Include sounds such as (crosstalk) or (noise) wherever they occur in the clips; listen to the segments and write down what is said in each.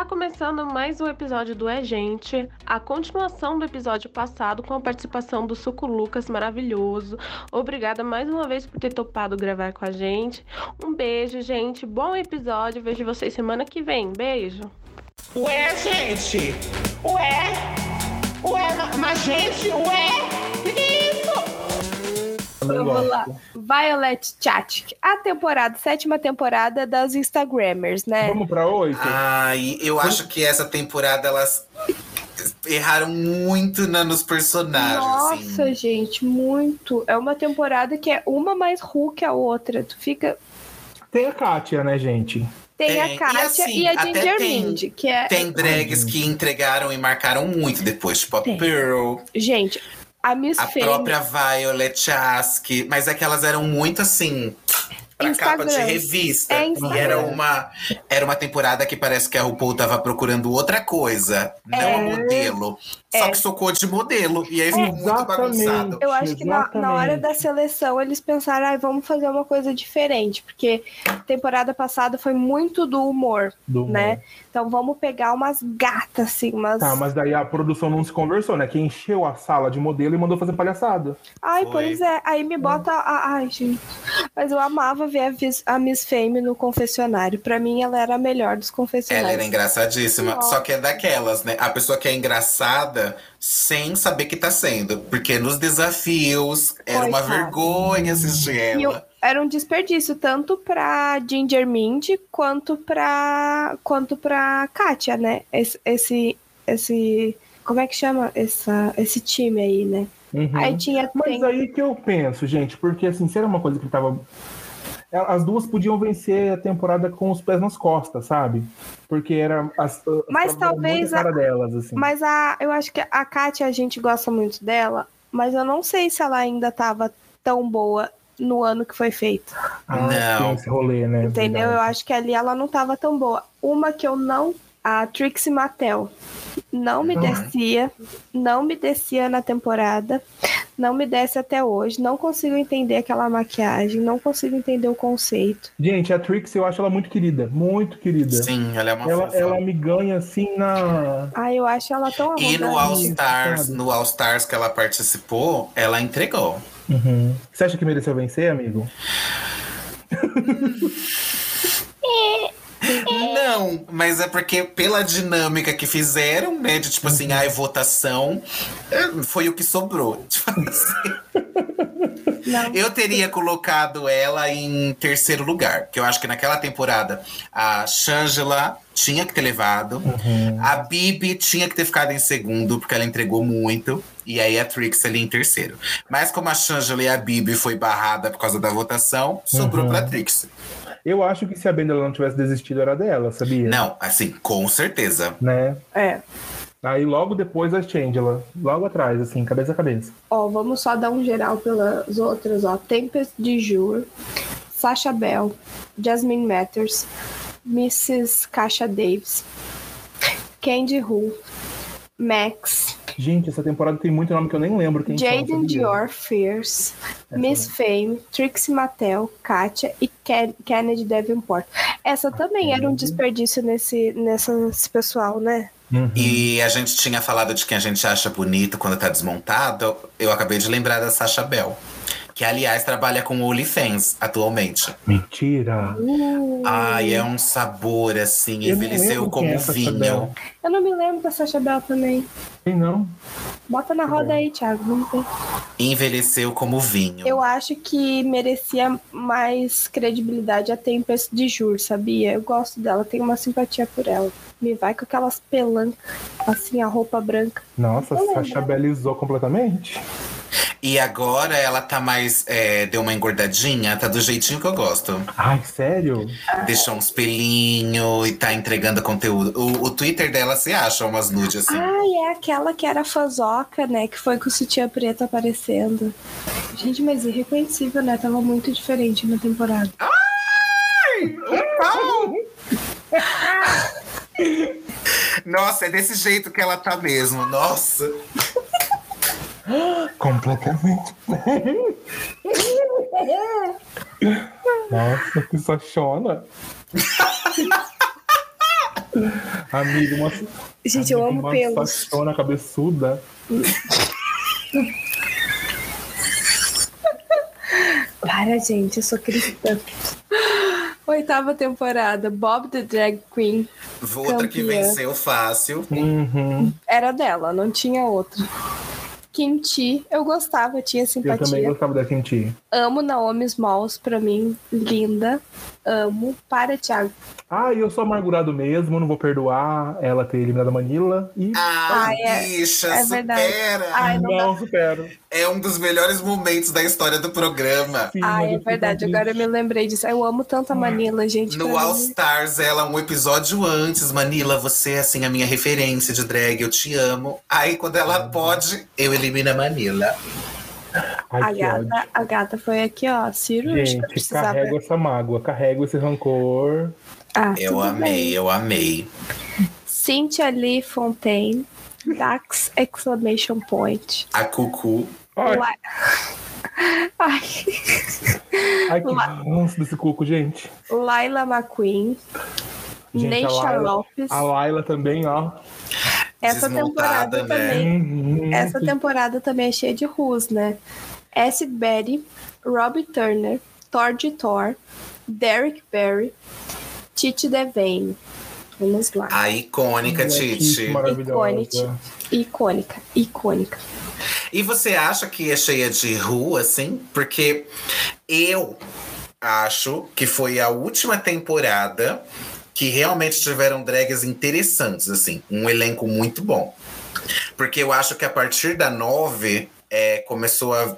Tá começando mais um episódio do É Gente, a continuação do episódio passado com a participação do Suco Lucas maravilhoso. Obrigada mais uma vez por ter topado gravar com a gente. Um beijo, gente. Bom episódio. Vejo vocês semana que vem. Beijo. Ué, gente! Ué! Ué, ma- mas gente, ué! Vamos lá. Violet Chachik, a temporada, sétima temporada das Instagrammers, né? Vamos pra oito? Ai, eu acho que essa temporada elas erraram muito na, nos personagens. Nossa, assim. gente, muito. É uma temporada que é uma mais ru que a outra. Tu fica. Tem a Kátia, né, gente? Tem Tem, a e Kátia assim, e, a Ginger tem- Mind, que é. Tem drags que entregaram e marcaram muito depois, tipo a Tem. Pearl, Gente, a Miss a Fame. própria Violet Chasky, mas é que elas eram muito assim. Pra capa de Instagrams. revista. É e Instagram. era uma, era uma temporada que parece que a RuPaul tava procurando outra coisa, não É. modelo. Só É. que socou de modelo. E aí ficou muito bagunçado. Eu acho que na, na hora da seleção eles pensaram, ai, vamos fazer uma coisa diferente, porque temporada passada foi muito do humor, Do humor. né? Então vamos pegar umas gatas, assim, umas. Tá, mas daí a produção não se conversou, né? Que encheu a sala de modelo e mandou fazer palhaçada. Ai, Foi. pois é. Aí me bota. a- Ai, gente. Mas eu amava ver a, Vis- a Miss Fame no confessionário. Pra mim, ela era a melhor dos Ela confessionários. era engraçadíssima. Nossa. Só que é daquelas, né? A pessoa que é engraçada sem saber que tá sendo. Porque nos desafios era uma vergonha assistir E eu- ela. era um desperdício, tanto pra Ginger Mind quanto pra, quanto pra Kátia, né? Esse, esse, esse. Como é que chama essa, esse time aí, né? Uhum. Aí tinha. Mas tem- aí que eu penso, gente, porque assim, se era uma coisa que tava. As duas podiam vencer a temporada com os pés nas costas, sabe? Porque era as, as Mas talvez a cara delas, assim. Mas a, eu acho que a Kátia, a gente gosta muito dela, mas eu não sei se ela ainda tava tão boa no ano que foi feito. Ah, Não. esse rolê, né? Entendeu? Eu Verdade. acho que ali ela não tava tão boa. Uma que eu não. A Trixie Mattel. Não me Uhum. descia. Não me descia na temporada. Não me desce até hoje. Não consigo entender aquela maquiagem. Não consigo entender o conceito. Gente, a Trix eu acho ela muito querida. Muito querida. Sim, ela é uma Ela, fofa. ela me ganha assim na. Ai, eu acho ela tão E no. All Stars, sabe? no All Stars que ela participou, ela entregou. Uhum. Você acha que mereceu vencer, amigo? (laughs) (laughs) Não, mas é porque pela dinâmica que fizeram, né? De tipo assim, ai, votação, é, foi o que sobrou. (laughs) Tipo assim. Não. Eu teria colocado ela em terceiro lugar, porque eu acho que naquela temporada a Shangela tinha que ter levado, a Bibi tinha que ter ficado em segundo, porque ela entregou muito, e aí a Trix ali em terceiro. Mas como a Shangela e a Bibi foi barrada por causa da votação, sobrou Uhum. pra Trix. Eu acho que se a Bendela não tivesse desistido, era dela, sabia? Não, assim, com certeza. Né? É. Aí logo depois a Changela. Logo atrás, assim, cabeça a cabeça. Ó, vamos só dar um geral pelas outras, ó. Tempest de Jure, Sasha Bell, Jasmine Matters, Mrs. Kasha Davis, Candy Who, Max, Gente, essa temporada tem muito nome que eu nem lembro quem Jaden? Dior Fierce, Essa Miss Fame, Trixie Mattel, Katia e Ken- Kennedy Davenport. Essa também era um desperdício nesse, nesse pessoal, né? Uhum. E a gente tinha falado de quem a gente acha bonito quando tá desmontado. Eu acabei de lembrar da Sasha Bell. Que, aliás, trabalha com OnlyFans atualmente. Mentira. Ai, é um sabor, assim, Eu envelheceu como quem é vinho. Eu não me lembro da Sasha Bell também. Tem não? Bota na roda aí, Thiago. Vamos ver. Envelheceu como vinho. Eu acho que merecia mais credibilidade a Tempest de Jur, sabia? Eu gosto dela, tenho uma simpatia por ela. Me vai com aquelas pelancas, assim, a roupa branca. Nossa, lembro. Sasha belizou completamente. E agora ela tá mais. é, deu uma engordadinha, tá do jeitinho que eu gosto. Ai, sério? Deixou uns pelinhos e tá entregando conteúdo. O, o Twitter dela se acha umas nudes assim. Ah, é aquela que era fazoca, né? Que foi com o sutiã preto aparecendo. Gente, mas irreconhecível, né? Tava muito diferente na temporada. (laughs) Nossa, é desse jeito que ela tá mesmo. Nossa. Completamente. Nossa, que sachona. Amigo, uma, Gente, eu amigo, amo uma pelos. sachona cabeçuda. Para, gente, eu sou cristã. Oitava temporada, Bob the Drag Queen. Outra que venceu fácil. Uhum. Era dela, não tinha outra. Kimchi, eu gostava, tinha Eu também simpatia. gostava da Kimchi. Amo Naomi Smalls, pra mim, linda. Amo. Para, Thiago. Ah, eu sou amargurado mesmo, não vou perdoar ela ter eliminado a Manila. E Ai, Ai, é- bicha, é verdade. supera. Ai, não não supero. É um dos melhores momentos da história do programa. Sim, Ah, é verdade. Agora eu me lembrei disso. Eu amo tanto a Manila, gente. No All mim. Stars, ela, um episódio antes, Manila, você é assim, a minha referência de drag, eu te amo. Aí, quando ela pode, eu elimino a Manila. Ai, A ódio. gata, a gata foi aqui, ó, cirúrgica. Gente, precisava- carrego essa mágoa, carrego esse rancor. Ah, Eu amei, bem. eu amei. Cynthia Lee Fontaine, Dax Exclamation Point. A Cucu. Ai, La- Ai. ai que ranço desse cuco, gente. Laila McQueen. Gente, a Neisha Laila- Lopes. A Laila também, ó. Essa temporada né? também. Uhum. Essa temporada também é cheia de rus, né? Acid Betty, Robbie Turner, Thor de Thor, Derek Barry, Titi Devane. Vamos lá. A icônica Titi, Titi. Maravilhosa. Icônica. Icônica, icônica. E você acha que é cheia de rua, assim? Porque eu acho que foi a última temporada que realmente tiveram drags interessantes, assim. Um elenco muito bom. Porque eu acho que a partir da nove é, começou a. Eu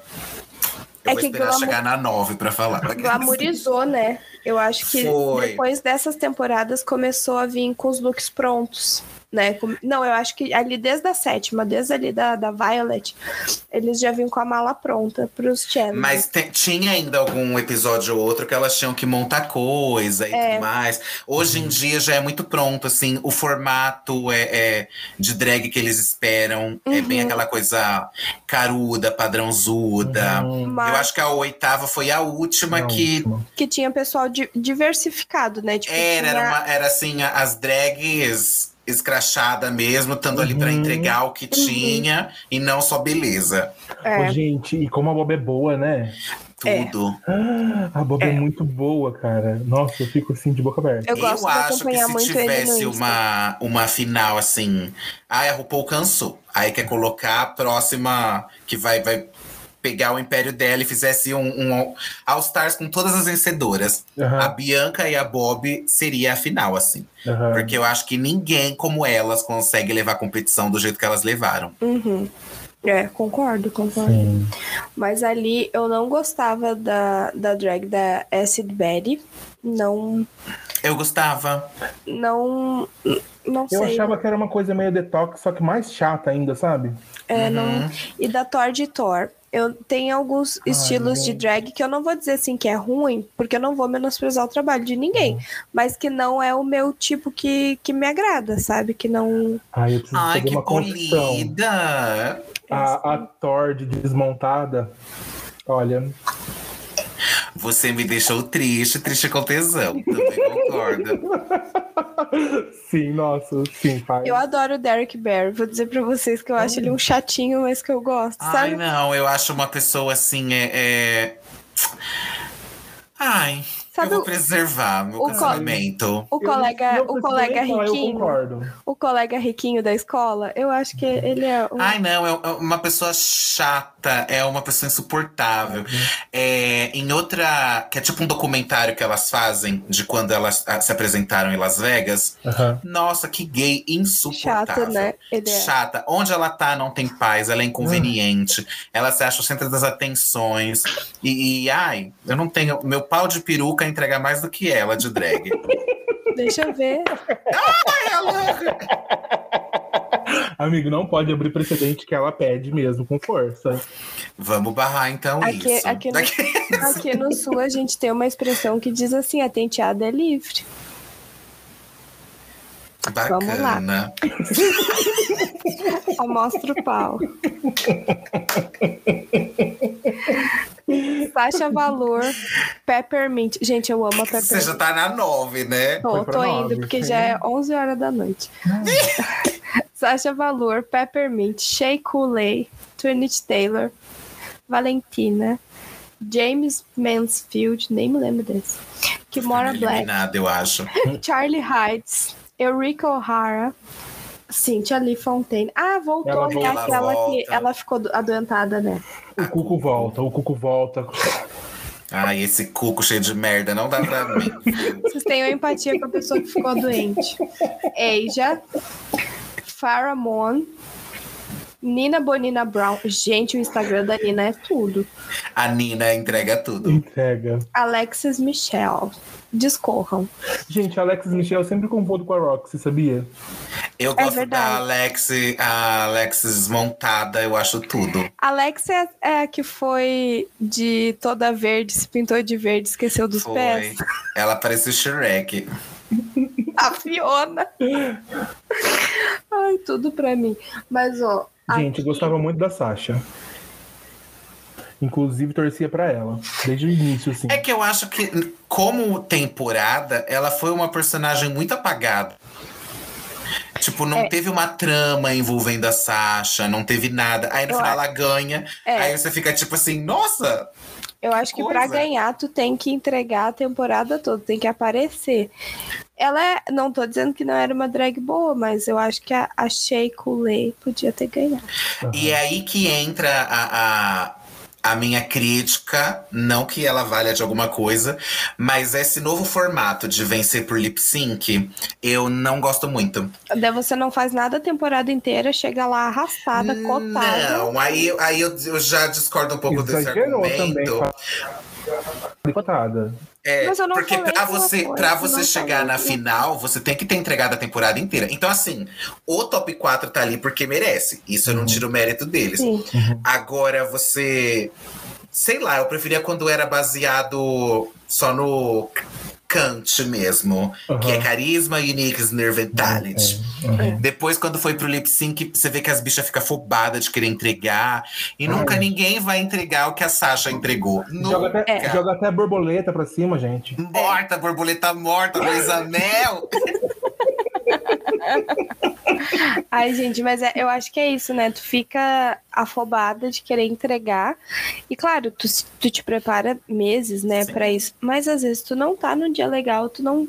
É vou que esperar glamour- chegar na nove pra falar. (laughs) Glamorizou, né? Eu acho que Foi. depois dessas temporadas começou a vir com os looks prontos. Né? Com- Não, eu acho que ali desde a sétima, desde ali da, da Violet, eles já vinham com a mala pronta pros challenges. Mas te- tinha ainda algum episódio ou outro que elas tinham que montar coisa e É. tudo mais. Hoje em dia já é muito pronto, assim, o formato é, é de drag que eles esperam. É bem Uhum. aquela coisa caruda, padrãozuda. Uhum. Eu Mas acho que a oitava foi a última Não, que que tinha pessoal di- diversificado, né? Tipo, era, tinha- era, uma- era assim, as drags escrachada mesmo, estando ali pra Uhum. entregar o que tinha e não só beleza. é, Ô, gente, e como a Bob é boa, né? É. Tudo. Ah, A Bob é. É. muito boa, cara. Nossa, eu fico assim de boca aberta. Eu gosto de acho que se tivesse uma, uma final assim, ai, a RuPaul cansou. Aí quer colocar a próxima que vai, vai pegar o império dela e fizesse um, um All Stars com todas as vencedoras. Aham, A Bianca e a Bob seria a final, assim. aham. Porque eu acho que ninguém como elas consegue levar a competição do jeito que elas levaram. Uhum. É, concordo, concordo. Sim. Mas ali eu não gostava da, da drag da Acid Betty. Não. Eu gostava. Não. Não Eu sei. achava que era uma coisa meio detox, só que mais chata ainda, sabe? É, Uhum. não... E da Thor de Thor. Eu tenho alguns estilos de drag que eu não vou dizer assim que é ruim, porque eu não vou menosprezar o trabalho de ninguém. Mas que não é o meu tipo que, que me agrada, sabe? Que não. Ai, eu preciso Ai, fazer que uma polida! A, a Thor de desmontada, olha, Você me deixou triste, triste com tesão. Também concordo. (laughs) sim, nossa, sim, faz. Eu adoro o Derek Barry. Vou dizer pra vocês que eu acho ele um chatinho, mas que eu gosto, Ai, sabe? não, eu acho uma pessoa assim, é. é... Ai, Sabe eu vou o- preservar meu o co- casamento. O Eu colega, o colega riquinho, concordo. o colega riquinho da escola, eu acho que ele é um... Ai, não, é é uma pessoa chata, é uma pessoa insuportável. É, em outra. Que é tipo um documentário que elas fazem de quando elas ah, se apresentaram em Las Vegas. Aham. Nossa, que gay insuportável. chato, né? Ele é. Chata. Onde ela tá, não tem paz, ela é inconveniente. Ela se acha o centro das atenções. E, e, ai, eu não tenho. Meu pau de peruca entregar mais do que ela de drag. (laughs) Deixa eu ver. Amigo, não pode abrir precedente que ela pede mesmo, com força. Vamos barrar então Aqui, isso. aqui, no, (laughs) aqui no sul a gente tem uma expressão que diz assim: a tenteada é livre. Vamos lá. (laughs) Bacana. Mostra o pau. (laughs) Sasha Valor, Peppermint. Gente, eu amo a Você Peppermint. já tá na nove, né? Tô, tô nove, indo, porque sim. já é 11 horas da noite. (laughs) Sasha Valor, Peppermint, Shea Coulee, Trinity Taylor, Valentina, James Mansfield, nem me lembro desse. Kimora Black, Eliminada, eu acho. (laughs) Charlie Hides, Eureka O'Hara, Cynthia Lee Fontaine. Ah, voltou, Ela né? volta. Aquela Ela que ela ficou do- adoentada, né? O Cuco volta, o Cuco volta. Ai, esse cuco cheio de merda, não dá pra mim. Vocês tenham empatia com a pessoa que ficou doente. Asia, Farrah Moon, Nina Bonina Brown. Gente, o Instagram da Nina é tudo. A Nina entrega tudo. Entrega. Alexis Michelle. Discorram. Gente, a Alexis Michel sempre confundo com a Roxy, sabia? Eu gosto da É verdade. Alex, a Alexis montada, eu acho tudo. Alex é, é a que foi de toda verde, se pintou de verde, esqueceu dos Foi. pés. Ela parece o Shrek. (laughs) A Fiona. Ai, tudo pra mim. Mas, ó. Gente, eu gostava muito da Sasha. Inclusive, torcia pra ela. Desde o início, assim. É que eu acho que, como temporada, ela foi uma personagem muito apagada. Tipo, não É. teve uma trama envolvendo a Sasha, não teve nada. Aí no Eu final ela ganha. É. Aí você fica tipo assim, nossa! Eu acho que pra coisa. ganhar, tu tem que entregar a temporada toda, tem que aparecer. Ela é. Não tô dizendo que não era uma drag boa, mas eu acho que a, a Shea Coulee podia ter ganhado. E é aí que entra a, a, a minha crítica, não que ela valha de alguma coisa, mas esse novo formato de vencer por lip sync, eu não gosto muito. Daí você não faz nada a temporada inteira, chega lá arrastada, cotada. Não, aí, aí eu, eu já discordo um pouco desse Exagerou também. argumento. Cotada. É, Mas eu não porque falei pra alguma você, coisa, pra eu você chegar na final, você tem que ter entregado a temporada inteira. Então, assim, o top 4 tá ali porque merece. Isso eu não tiro o mérito deles. Sim. Agora, você. Sei lá, eu preferia quando era baseado só no mesmo. Que é carisma, uniqueness, nerventality. Uhum. Depois, quando foi pro lip sync, você vê que as bichas ficam afobadas de querer entregar. E nunca Ai. ninguém vai entregar o que a Sasha entregou. Joga Nunca. até, joga até borboleta pra cima, gente. Morta, borboleta morta, Luísa Mel. (laughs) (laughs) Ai, gente, mas é- eu acho que é isso, né? Tu fica afobada de querer entregar. E claro, tu, tu te prepara meses, né, pra isso. Mas às vezes tu não tá no dia legal, tu não.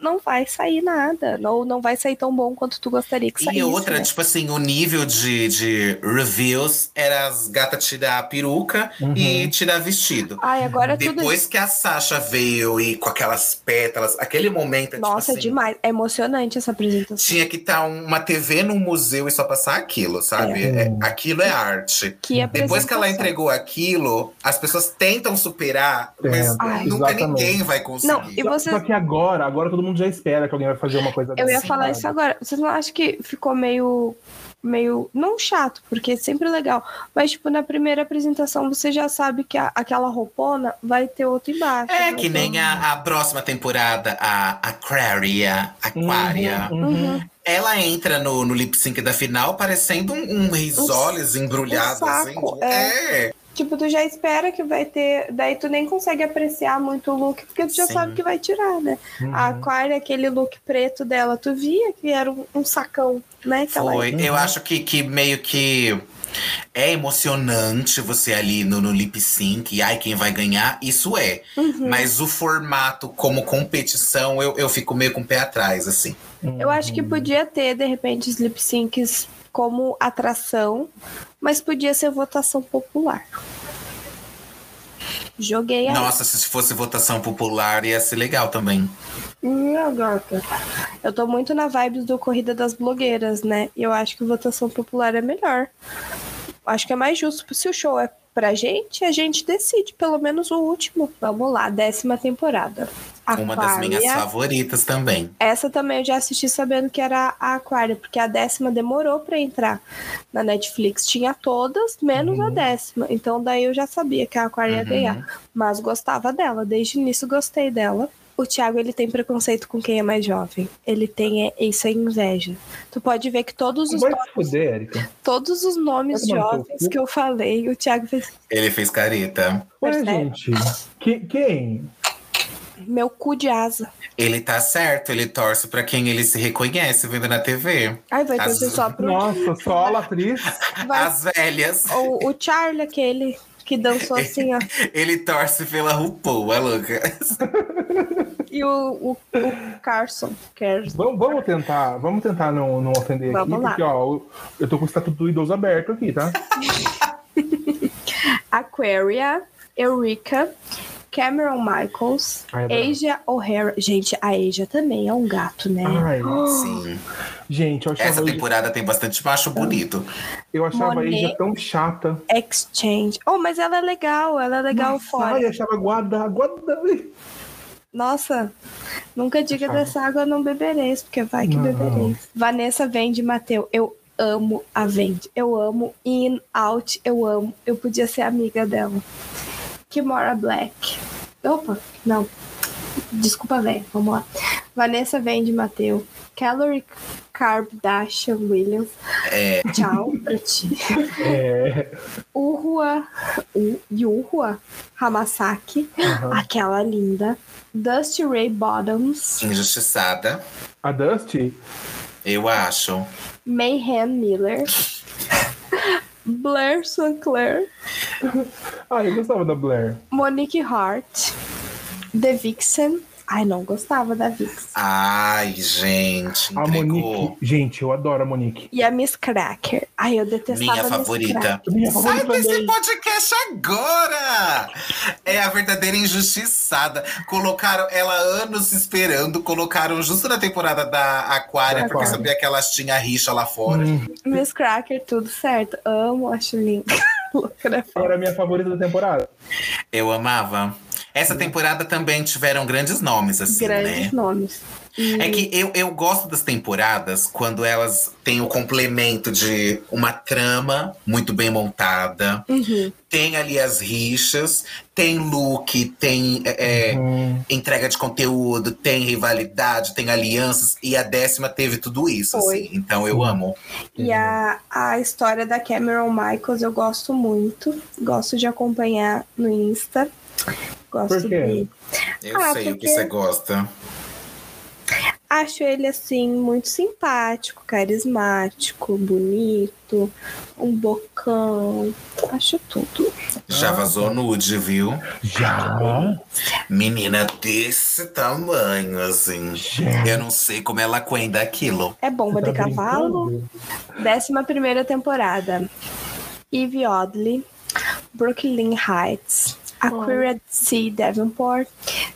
Não vai sair nada. Ou não vai sair tão bom quanto tu gostaria que saísse. E outra, né? tipo assim, o nível de, de reviews era as gatas tirar a peruca e tirar vestido. Ai, agora tudo. Depois que a Sasha veio e com aquelas pétalas, aquele momento, é, Nossa, tipo é assim, demais. É emocionante essa apresentação. Tinha que estar uma TV num museu e só passar aquilo, sabe? É, aquilo é arte. Que Depois que ela entregou aquilo, as pessoas tentam superar, É, mas Ai. nunca exatamente. ninguém vai conseguir. Não, e você. só que agora, agora todo mundo já espera que alguém vai fazer uma coisa Eu ia falar isso agora. Vocês não acham que ficou meio. Meio. Não chato, porque é sempre legal. Mas, tipo, na primeira apresentação você já sabe que a- aquela roupona vai ter outro embaixo. É vai que nem a, a próxima temporada, a Aquaria, Aquaria. Uhum, uhum. Ela entra no, no lip sync da final parecendo um, um risoles embrulhado, um assim. saco, É. Tipo, tu já espera que vai ter. Daí tu nem consegue apreciar muito o look, porque tu já Sim. sabe que vai tirar, né? A Aquária, aquele look preto dela, tu via que era um, um sacão, né? Que ela- Foi. Eu acho que, que meio que é emocionante você ali no, no lip sync, e ai, quem vai ganhar, isso é. Uhum. Mas o formato como competição, eu, eu fico meio com o pé atrás, assim. Eu acho que podia ter, de repente, os lip syncs como atração, mas podia ser votação popular. Joguei a. Nossa, se fosse votação popular, ia ser legal também. Minha gata. Eu tô muito na vibe do Corrida das Blogueiras, né? E eu acho que votação popular é melhor. Acho que é mais justo. Se o show é pra gente, a gente decide, pelo menos o último. Vamos lá, décima temporada. Uma das minhas Aquária. favoritas também. Essa também eu já assisti sabendo que era a Aquária, porque a décima demorou pra entrar na Netflix. Tinha todas, menos a décima. Então daí eu já sabia que a Aquária ia Uhum. ganhar. Mas gostava dela, desde o início gostei dela. O Thiago, ele tem preconceito com quem é mais jovem. Ele tem é, isso é inveja. Tu pode ver que todos os, Vai nomes, fuder, Erika. todos os nomes Vai jovens que eu falei, o Thiago fez Ele fez careta. Ué, Percebe? gente. Que, quem? Meu cu de asa. Ele tá certo, ele torce pra quem ele se reconhece vendo na TV. Ai, vai As- torcer só pro. Nossa, só a atriz. Vai- As velhas. O, o Charlie, aquele que dançou assim, ó. (laughs) Ele torce pela RuPaul, é louca. E o, o, o Carson. Carson. Vamos, vamos tentar, vamos tentar não, não ofender Vamos aqui, lá. porque ó, eu- eu tô com o estatuto do idoso aberto aqui, tá? (laughs) Aquaria, Eureka, Cameron Michaels, Ai. Asia O'Hara. Gente, a Asia também é um gato, né? Ai, (gasps) Sim. gente, eu achava, Essa temporada tem bastante macho bonito. eu achava a Monet. Asia tão chata. Exchange. Oh, mas ela é legal, ela é legal fora. Ai, eu achava guarda, guarda. Nossa, nunca diga Achava. dessa água não bebereis, porque vai que Não. bebereis. Vanessa Vende Mateu, eu amo a Vende. Eu amo In, Out, eu amo. Eu podia ser amiga dela. Kimora Black. Opa, não. Desculpa, velho. Vamos lá. Vanessa Vende Mateu. Calorie Kardashian Williams. É. Tchau pra ti. É, (laughs) Uhua, U- Yuhua Hamasaki. aham. Aquela linda. Dusty Ray Bottoms. Injustiçada, A Dusty, eu acho. Mayhem Miller. (laughs) Blair Sinclair. ah, eu gostava da Blair. Monique Hart. The Vixen. Ai, não gostava da Vixen. Ai, gente, A entregou. Monique, gente, eu adoro a Monique. E a Miss Cracker. Ai, eu detestava Minha a Miss favorita. Cracker. Minha Sai favorita desse também. podcast agora! É a verdadeira injustiçada. Colocaram ela anos esperando, colocaram justo na temporada da Aquária, Da porque Aquária. sabia que elas tinham rixa lá fora. Hum, Miss Cracker, tudo certo. Amo, acho né? (laughs) era a minha favorita da temporada. Eu amava. Essa temporada também tiveram grandes nomes, assim, Grandes né? nomes. E É que eu, eu gosto das temporadas quando elas têm o complemento de uma trama muito bem montada, Uhum. tem ali as rixas, tem look, tem é, é, Hum, entrega de conteúdo, tem rivalidade, tem alianças, e a décima teve tudo isso, assim. Então eu amo. E a, a história da Cameron Michaels eu gosto muito. Gosto de acompanhar no Insta. Gosto Por quê? de. Eu Ah, sei o que porque- você gosta. Acho ele assim muito simpático, carismático, bonito, um bocão. Acho tudo. Já vazou nude, viu? já? Menina desse tamanho, assim. Já. Eu não sei como ela aguenta aquilo. É bomba Tá de cavalo. Décima primeira temporada. Eve Oddly, Brooklyn Heights, Aquaria Sea Davenport,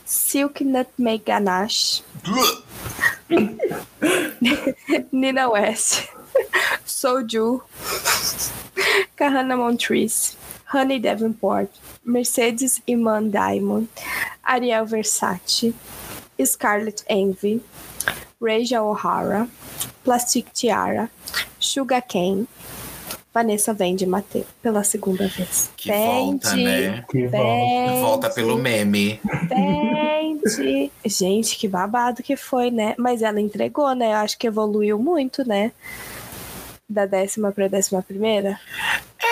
Silk Nutmeg Ganache, (laughs) Nina West, Soju, Kahana Montrese, Honey Davenport, Mercedes Iman Diamond, Ariel Versace, Scarlett Envy, Raja O'Hara, Plastic Tiara, Sugar Cane, Vanessa Vende Mateu pela segunda vez. Que volta, né? Que volta. Vende, Volta pelo meme. Vende. Gente, que babado que foi, né? Mas ela entregou, né? Eu acho que evoluiu muito, né? Da décima pra décima primeira.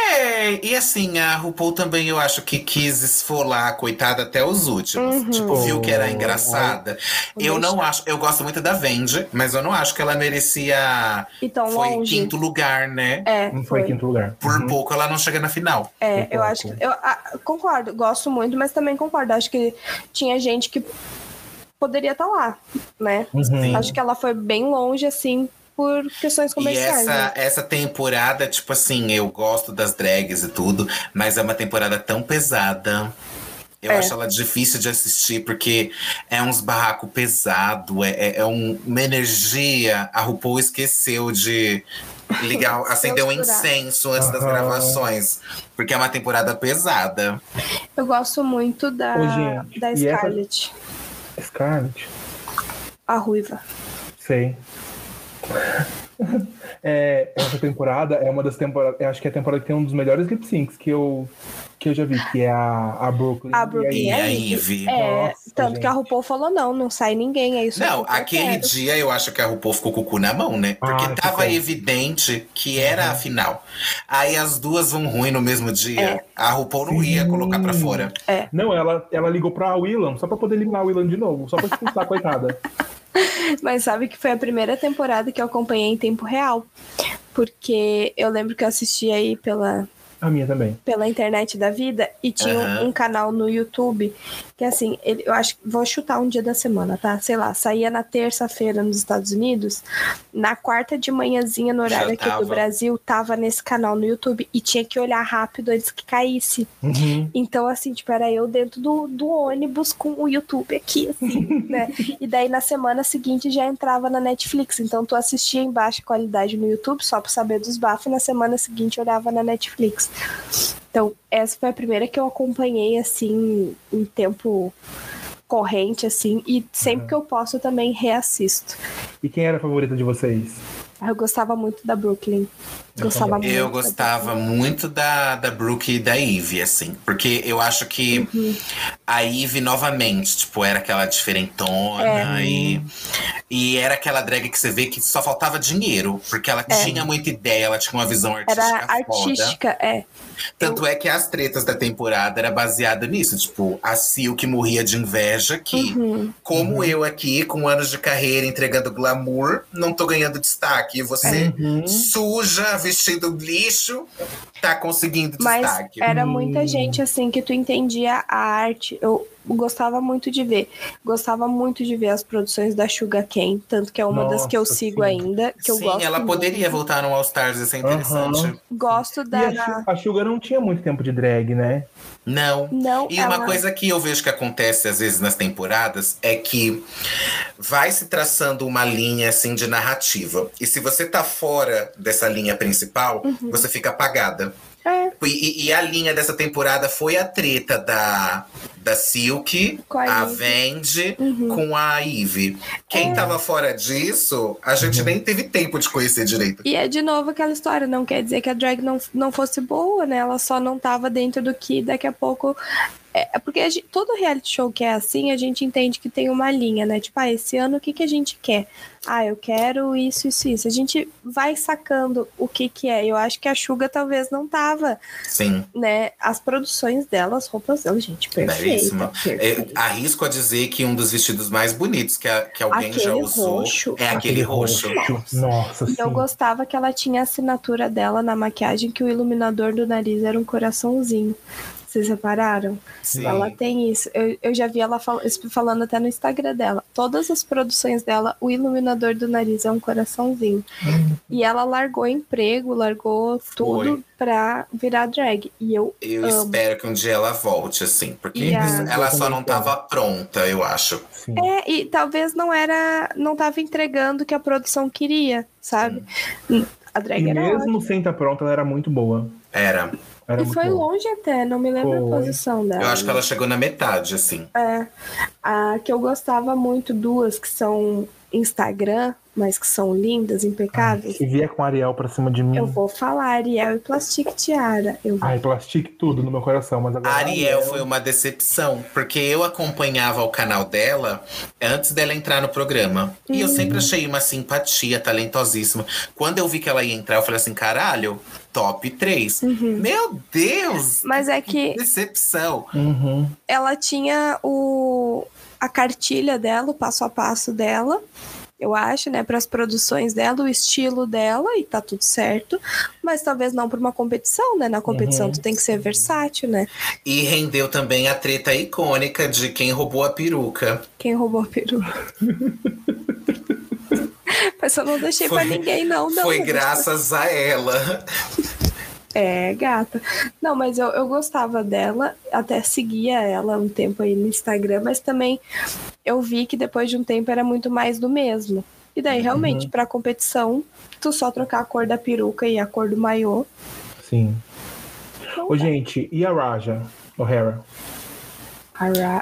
É, e assim, a RuPaul também eu acho que quis esfolar a coitada até os últimos. Uhum. Tipo, viu que era engraçada. Vou Eu não acho, eu gosto muito da Vendi, mas eu não acho que ela merecia. Então, Foi longe. quinto lugar, né? É, Não foi foi. quinto lugar. Por Uhum. pouco ela não chega na final. É, Concordo. eu acho que. Eu ah, concordo, gosto muito, mas também concordo. Acho que tinha gente que poderia estar lá, né? Uhum. Acho que ela foi bem longe, assim, por questões E comerciais. essa, né? essa temporada, tipo assim, eu gosto das drags e tudo, mas é uma temporada tão pesada. Eu É. acho ela difícil de assistir, porque é uns barraco pesado, é, é- é um- uma energia. A RuPaul esqueceu de ligar, (laughs) acender um incenso antes das Aham. gravações. Porque é uma temporada pesada. Eu gosto muito da, Ô, da e essa- Scarlett, Scarlett, a ruiva. sei. É, essa temporada é uma das temporadas. Acho que é a temporada que tem um dos melhores lip syncs que eu que eu já vi, que é a, a Brooklyn. A Brooklyn E é a Ivy. Ivy. É, Nossa, tanto gente. que a RuPaul falou: não, não sai ninguém, é isso. Não, eu aquele quero. dia eu acho que a RuPaul ficou com o cu na mão, né? Porque Ah, tava evidente que era a final. Aí as duas vão ruim no mesmo dia. É. A RuPaul não ia Sim. colocar pra fora. Não, ela, ela ligou pra Willam só pra poder eliminar a Willam de novo, só pra expulsar, coitada. (laughs) (laughs) Mas sabe que foi a primeira temporada que eu acompanhei em tempo real. Porque eu lembro que eu assisti aí pela, A minha também. pela internet da vida e tinha um- Aham. um canal no YouTube que assim, ele, eu acho que vou chutar um dia da semana, tá? Sei lá, saía na terça-feira nos Estados Unidos, na quarta de manhãzinha no horário Já aqui tava. do Brasil, tava nesse canal no YouTube e tinha que olhar rápido antes que caísse. Uhum. Então, assim, tipo, era eu dentro do, do ônibus com o YouTube aqui, assim, (laughs) né? E daí na semana seguinte já entrava na Netflix. Então, tu assistia em baixa qualidade no YouTube só pra saber dos bafos e na semana seguinte olhava na Netflix. Então, essa foi a primeira que eu acompanhei, assim, em tempo corrente, assim, e sempre que eu posso eu também reassisto. E quem era a favorita de vocês? Eu gostava muito da Brooklyn. Eu Gostava também. muito. Eu da gostava muito da, da Brooke e da Ivy, assim. Porque eu acho que Uhum. a Ivy, novamente, tipo, era aquela diferentona É. e, e era aquela drag que você vê que só faltava dinheiro. Porque ela tinha muita ideia, ela tinha uma visão artística É. Era foda. artística, é. Tanto é que as tretas da temporada era baseada nisso. Tipo, a Silk morria de inveja que, Uhum. como eu aqui, com anos de carreira, entregando glamour, não tô ganhando destaque. E você, Uhum. suja, vestindo lixo, tá conseguindo Mas destaque. era muita Hum. gente assim que tu entendia a arte. Eu gostava muito de ver. Gostava muito de ver as produções da Sugar Cane, tanto que é uma das que eu Nossa, sigo sim. ainda, que eu Sim, gosto. ela muito. poderia voltar no All Stars, isso é interessante. Aham. Gosto E da. a, Su- a Sugar não tinha muito tempo de drag, né? Não. Não, E ela... uma coisa que eu vejo que acontece às vezes nas temporadas é que vai se traçando uma linha assim de narrativa. E se você tá fora dessa linha principal, Uhum. você fica apagada. É. E, e- a linha dessa temporada foi a treta da, da Silk, Com a a Uhum. com a Ivy. Quem É. tava fora disso, a gente nem teve tempo de conhecer direito. E é de novo aquela história, não quer dizer que a drag não, não fosse boa, né? Ela só não tava dentro do que daqui a pouco. É é porque gente- todo reality show que é assim, a gente entende que tem uma linha, né? Tipo, ah, esse ano o que, que a gente quer? Ah, eu quero isso, isso, isso. A gente vai sacando o que que é. Eu acho que a Suga talvez não tava, Sim. né? As produções dela, as roupas dela, gente, perfeita. Perfeita. arrisco a dizer que um dos vestidos mais bonitos que, a- que alguém já Aquele usou roxo. é aquele, roxo. Nossa, E sim. eu gostava que ela tinha a assinatura dela na maquiagem, que o iluminador do nariz era um coraçãozinho. Vocês repararam? Sim. Ela tem isso. Eu, eu já vi ela fal- falando até no Instagram dela. Todas as produções dela, o iluminador do nariz é um coraçãozinho. E ela largou emprego, largou tudo pra virar drag. E eu Eu amo. espero que um dia ela volte, assim. Porque a- ela só não tava pronta, eu acho. Sim. É, e talvez não era. Não tava entregando o que a produção queria, sabe? A drag E era ótima. mesmo sem estar pronta, ela era muito boa. Era. Era E foi boa. longe até, não me lembro Foi. a posição dela. Eu acho que ela chegou na metade, assim. É, a que eu gostava muito, duas que são Instagram, mas que são lindas, impecáveis. Se vier com Ariel pra cima de mim. Eu vou falar Ariel e Plastic Tiara. Eu vou. Ai, plastique tudo no meu coração, mas agora. A Ariel foi uma decepção, porque eu acompanhava o canal dela antes dela entrar no programa. E eu sempre achei uma simpatia, talentosíssima. Quando eu vi que ela ia entrar, eu falei assim: caralho, top 3. Meu Deus! Mas é que Decepção. Uhum. ela tinha o a cartilha dela, o passo a passo dela. Eu acho, né, para as produções dela, o estilo dela, e tá tudo certo, mas talvez não para uma competição, né? Na competição Uhum. tu tem que ser versátil, né? E rendeu também a treta icônica de quem roubou a peruca. Quem roubou a peruca? (laughs) Mas eu não deixei pra ninguém, não, não. Foi graças a ela. É, gata. Não, mas eu, eu gostava dela, até seguia ela um tempo aí no Instagram, mas também eu vi que depois de um tempo era muito mais do mesmo. E daí, realmente, pra competição, tu só trocar a cor da peruca e a cor do maiô. Sim. Não Ô, dá. gente, e a Raja? O'Hara?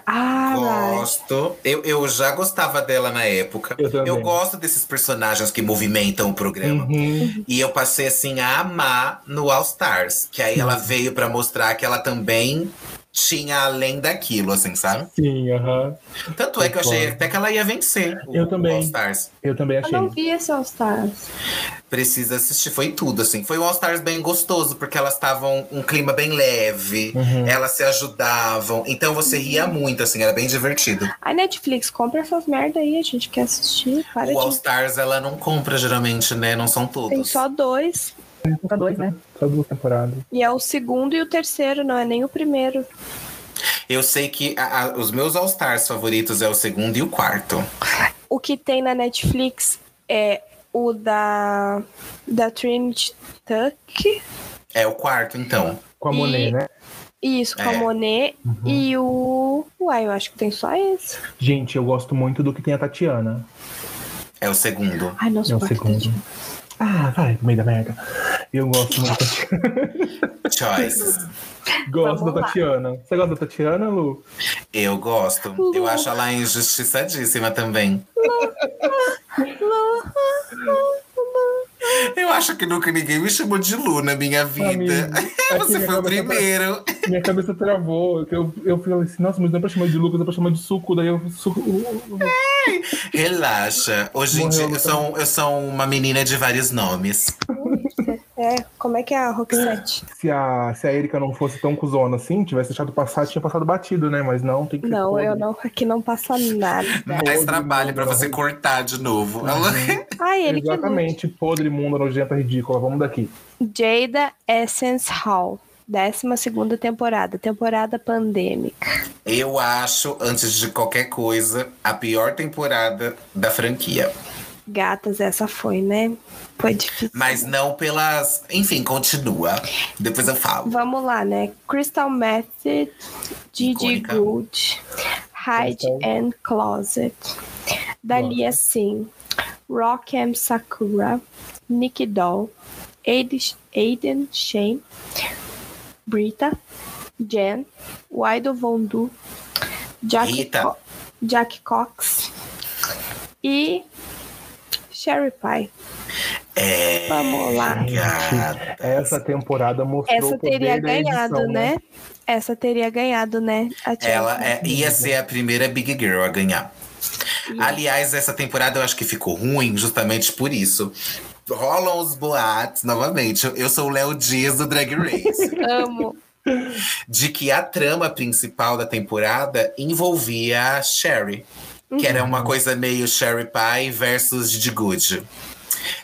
Ah. Gosto. Eu, eu já gostava dela na época. Eu também. gosto desses personagens que movimentam o programa. Uhum. E eu passei assim a amar no All Stars. Que aí ela veio pra mostrar que ela também tinha além daquilo, assim, sabe? Sim, aham. Tanto é que eu achei até que ela ia vencer o, Eu também. o All Stars. Eu também Eu achei. não vi esse All Stars. Precisa assistir, foi tudo, assim. Foi um All Stars bem gostoso, porque elas estavam um clima bem leve, Uhum. elas se ajudavam. Então você ria muito, assim, era bem divertido. A Netflix, compra essas merda aí, a gente quer assistir. Para o All de... Stars ela não compra geralmente, né? Não são todos. Tem só dois. Só dois, né? Só duas temporadas. E é o segundo e o terceiro, não é nem o primeiro. Eu sei que a- a- os meus All Stars favoritos é o segundo e o quarto. O que tem na Netflix é o da, da Trinity Tuck. É o quarto, então. Com a E- Monet, né? Isso, com a É. Monet. E o. Uai, eu acho que tem só esse. Gente, eu gosto muito do que tem a Tatiana. É o segundo. Ai, não É o segundo. Ah, vai, pro meio da merda. Eu gosto muito da (laughs) Tatiana. Choice. Gosto Vamos da lá. Tatiana. Você gosta da Tatiana, Lu? Eu gosto. Eu acho ela injustiçadíssima também. Eu acho que nunca ninguém me chamou de Lu na minha vida. Que (laughs) Você foi o tá- primeiro. Minha cabeça travou. Eu, eu falei assim, nossa, mas não é pra chamar de Lucas, é pra chamar de suco. Daí eu. Suco, Relaxa. Hoje em dia eu sou, eu sou uma menina de vários nomes. É, como é que é a Roxette? se, a, se a Erika não fosse tão cuzona assim, tivesse deixado passar, tinha passado batido, né? Mas não, tem que Não, eu não. Aqui não passa nada. (laughs) Mais trabalho pra mundo, você cortar de novo. Ai, ele que lute. Exatamente, podre, imunda, nojenta, ridícula. Vamos daqui. Jada Essence Hall. 12 temporada, temporada pandêmica. Eu acho, antes de qualquer coisa, a pior temporada da franquia. Gatas, essa foi, né? Foi difícil. Mas não pelas. Enfim, continua. Depois eu falo. Vamos lá, né? Crystal Method, Gigi. Good, Hide Crystal. and Closet, Dalia Sim, Rock M. Sakura, Nicky Doll, Aiden, Aiden Shane, Brita, Jen, Wido Vondu, Jack. Co- Jack Cox e Sherry Pie. É. Vamos lá. Gata. Essa temporada mostrou Essa teria ganhado, edição, né? Essa teria ganhado, né? A Ela é- ia ser a primeira Big Girl a ganhar. Aliás, essa temporada eu acho que ficou ruim justamente por isso. Rolam os boatos, novamente. eu- Eu sou o Léo Dias do Drag Race. (laughs) Amo. de que a trama principal da temporada envolvia a Sherry. Que era uma coisa meio Sherry Pie versus Didi Good.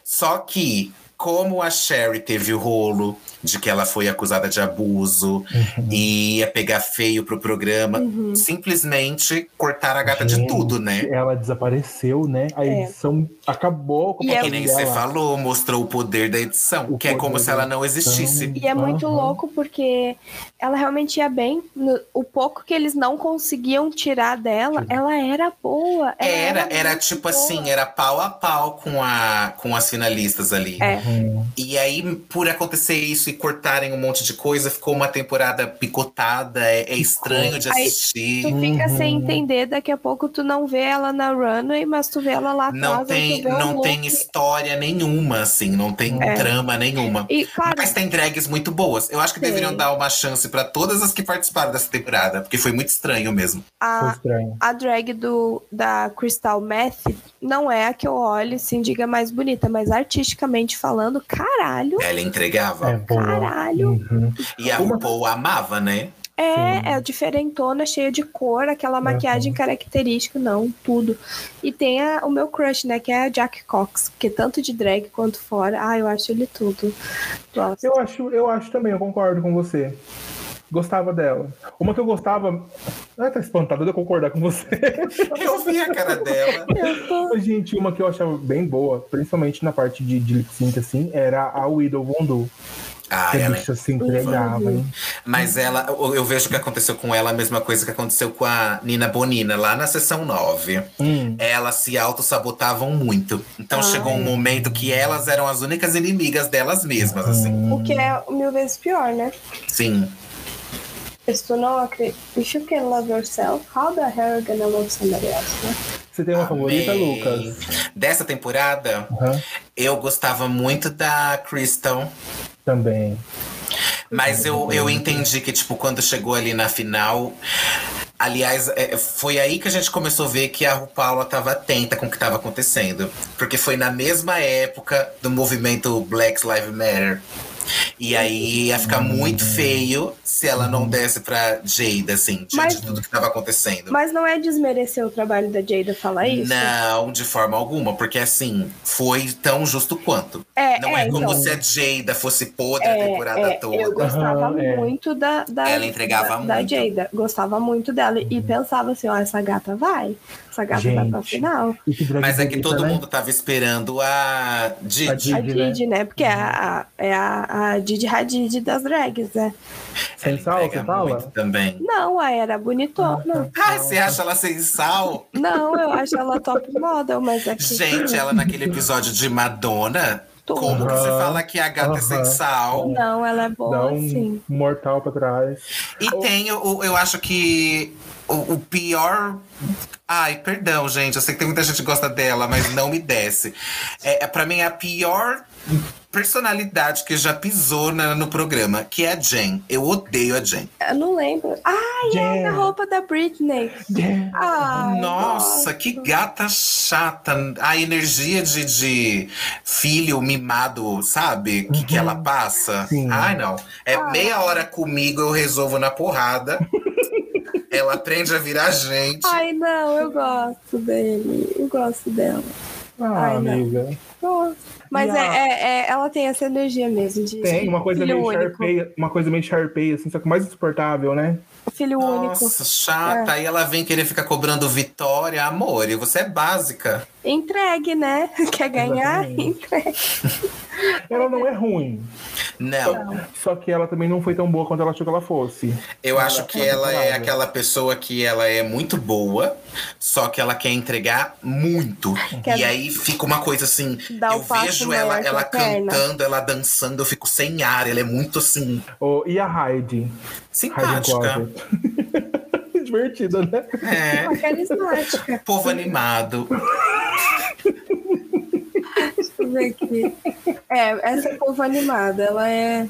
Só que, como a Sherry teve o rolo de que ela foi acusada de abuso e ia pegar feio pro programa, simplesmente cortaram a gata de Gente, tudo, né? Ela desapareceu, né? A É. edição acabou com o E é- Que nem você falou, mostrou o poder da edição, O que é como se ela não existisse. E é muito louco porque ela realmente ia bem. No- o pouco que eles não conseguiam tirar dela, ela era boa. Ela Era, era muito tipo boa. assim, era pau a pau com, a, com as finalistas ali. É. Hum, E aí, por acontecer isso e cortarem um monte de coisa, ficou uma temporada picotada, é, é estranho de Aí, assistir. Tu fica sem Uhum. entender, daqui a pouco tu não vê ela na runway, mas tu vê ela lá atrás. Não aí tem, tu vê o não look. tem história nenhuma, assim, não tem É. trama nenhuma. E, claro, Mas tem drags muito boas. Eu acho que Tem. deveriam dar uma chance pra todas as que participaram dessa temporada, porque foi muito estranho mesmo. foi a, estranho. a drag do, da Crystal Meth não é a que eu olho assim, diga mais bonita, mas artisticamente falando, caralho, Ela entregava. É caralho. Uhum. E a RuPaul amava, né? É, é diferentona, cheia de cor, aquela maquiagem característica, não, tudo. E tem a- o meu crush, né, que é a Jack Cox, que tanto de drag quanto fora, ah, eu acho ele tudo. Gosto. Eu acho, eu acho também, eu concordo com você. Gostava dela. Uma que eu gostava. Ah, tá espantado de eu concordar com você. (laughs) Eu vi a cara dela. (laughs) Tô- Gente, uma que eu achava bem boa, principalmente na parte de, de lip sync, assim, era a Widow Vondu. Ah, Que a ela bicha se entregava, hein? Mas ela, eu vejo que aconteceu com ela a mesma coisa que aconteceu com a Nina Bonina, lá na sessão 9. Hum, Elas se auto-sabotavam muito. Então Ai. chegou um momento que elas eram as únicas inimigas delas mesmas, assim. O que é mil vezes pior, né? Sim. Se tu não acredita. If you can love yourself, how the hell are you gonna love somebody else, né? Você tem uma favorita, Amei. Lucas? Dessa temporada, Aham. eu gostava muito da Crystal. Também. Mas eu, eu entendi que, tipo, quando chegou ali na final. Aliás, é, foi aí que a gente começou a ver que a RuPaula estava atenta com o que estava acontecendo. Porque foi na mesma época do movimento Black Lives Matter. E aí ia ficar muito feio se ela não desse pra Jada, assim, diante Mas- de tudo que estava acontecendo. Mas não é desmerecer o trabalho da Jada falar isso? Não, de forma alguma, porque assim, foi tão justo quanto. É, não é, é, como então. se a Jada fosse podre a temporada É, toda. eu gostava é. muito da, da, Ela entregava da, da muito. Jada. Gostava muito dela. E pensava assim, ó, essa gata vai. Essa gata vai pra Gente. final. Mas é que todo né? mundo tava esperando a Didi. A A Didi, né? Didi, né? Porque é, a, é a, a Didi Hadid das drags, né? Sem Ela sal, você fala? também. Não, a era bonitona. Ai, você acha ela sem sal? Não, eu acho ela top model, mas é que... Gente, ela naquele episódio de Madonna, Tudo. como que você fala que a gata é sem sal? Não, ela é boa, Dá um sim. mortal pra trás. E tem, o, eu acho que o, o pior. Ai, perdão, gente. Eu sei que tem muita gente que gosta dela, mas não me desce. É, é, pra mim, é a pior personalidade que já pisou na- no programa, que é a Jen. Eu odeio a Jen. Eu não lembro. Ai, é Jen. a roupa da Britney. Ai, Nossa, gosto. que gata chata. A energia de, de filho mimado, sabe? Que, que ela passa. Sim. Ai, não. É Ah. meia hora comigo, eu resolvo na porrada. Ela aprende a virar gente. Ai, não, eu gosto dele. Eu gosto dela. Ah, Ai, não. amiga. Gosto. Mas é, a- é- é- ela tem essa energia mesmo de Tem uma coisa filho meio único. Sharpay, uma coisa meio Sharpay, assim, só que mais insuportável, né? Filho único. Nossa, chata. Aí ela vem querer ficar cobrando vitória. Amor, e você é básica. Entregue, né? (laughs) Quer ganhar? Exatamente. Entregue. Ela não é ruim, Não, só que ela também não foi tão boa quanto ela achou que ela fosse. eu acho que ela é temporada. aquela pessoa que ela é muito boa, só que ela quer entregar muito. Quer- E aí fica uma coisa assim, Dá eu vejo ela, ela perna. cantando, ela dançando, eu fico sem ar. Ela é muito assim, Oh, e a Heidi? Heidi simpática. Closet. (laughs) Divertida, né? É, Carismática. povo animado. (laughs) Deixa eu ver aqui. É, essa povo animada, ela é.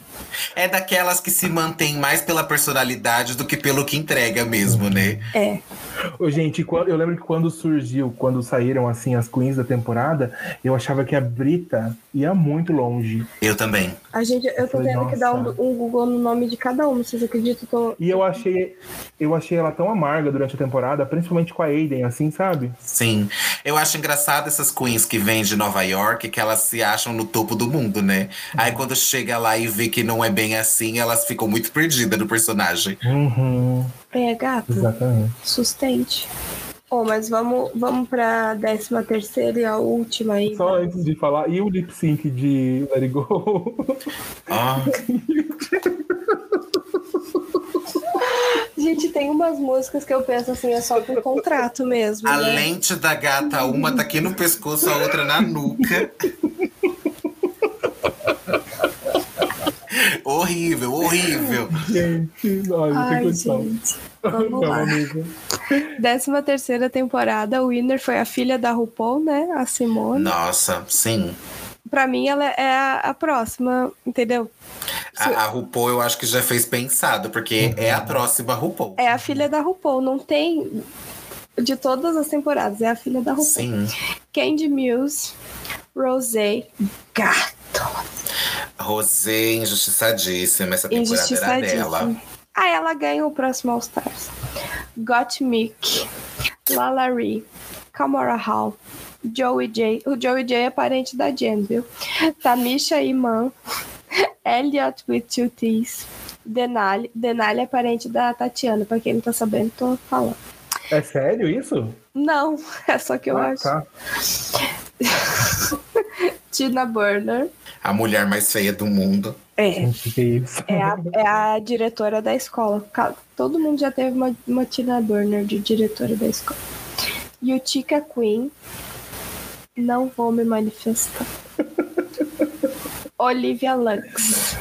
É daquelas que se mantém mais pela personalidade do que pelo que entrega mesmo, né? É. Ô, gente, eu lembro que quando surgiu, quando saíram assim as queens da temporada, eu achava que a Brita ia muito longe. Eu também. A gente, eu tô Falei, tendo que dar um, nossa. um Google no nome de cada um. Vocês acreditam? que Eu tô... E eu achei, eu achei ela tão amarga durante a temporada, principalmente com a Aiden, assim, sabe? Sim. Eu acho engraçado essas queens que vêm de Nova York, que elas se acham no topo do mundo, né? Aí quando chega lá e vê que não é bem assim, elas ficam muito perdidas no personagem. Uhum, É, gato. exatamente. Sustente. Oh, mas vamos, vamos pra décima terceira e a última aí. Só antes de falar, e o lip sync de Let It Go? Ah, (laughs) Gente, tem umas músicas que eu penso assim, é só por contrato mesmo. a né? lente da gata, uma tá aqui no pescoço, a outra na nuca. horrível, horrível. gente, olha, não tem Ai, condição. gente. Vamos lá. amiga. Décima terceira temporada, o winner foi a filha da RuPaul, né? A Simone. Nossa, sim. Pra mim, ela é a, a próxima, entendeu? A, a RuPaul eu acho que já fez pensado, porque é a próxima RuPaul. É a filha da RuPaul, não tem de todas as temporadas, é a filha da RuPaul. Sim. Candy Mills, Rosé, gato, Rosé, injustiçadíssima. Essa temporada era dela. Ah, ela ganha o próximo All Stars. Gottmik, Lalari, Kamora Hall, Joey J. O Joey J é parente da Jen, viu? Tamisha Iman, Elliot with two T's, Denali. Denali é parente da Tatiana, pra quem não tá sabendo, tô falando. É sério isso? Não, (laughs) é só que eu Ah, acho. tá. (laughs) Tina Burner. A mulher mais feia do mundo. É. Isso? É a, é a diretora da escola. Todo mundo já teve uma, uma Tina Burner de diretora da escola. E o Tika Queen. Não vou me manifestar. (laughs) Olivia Lux.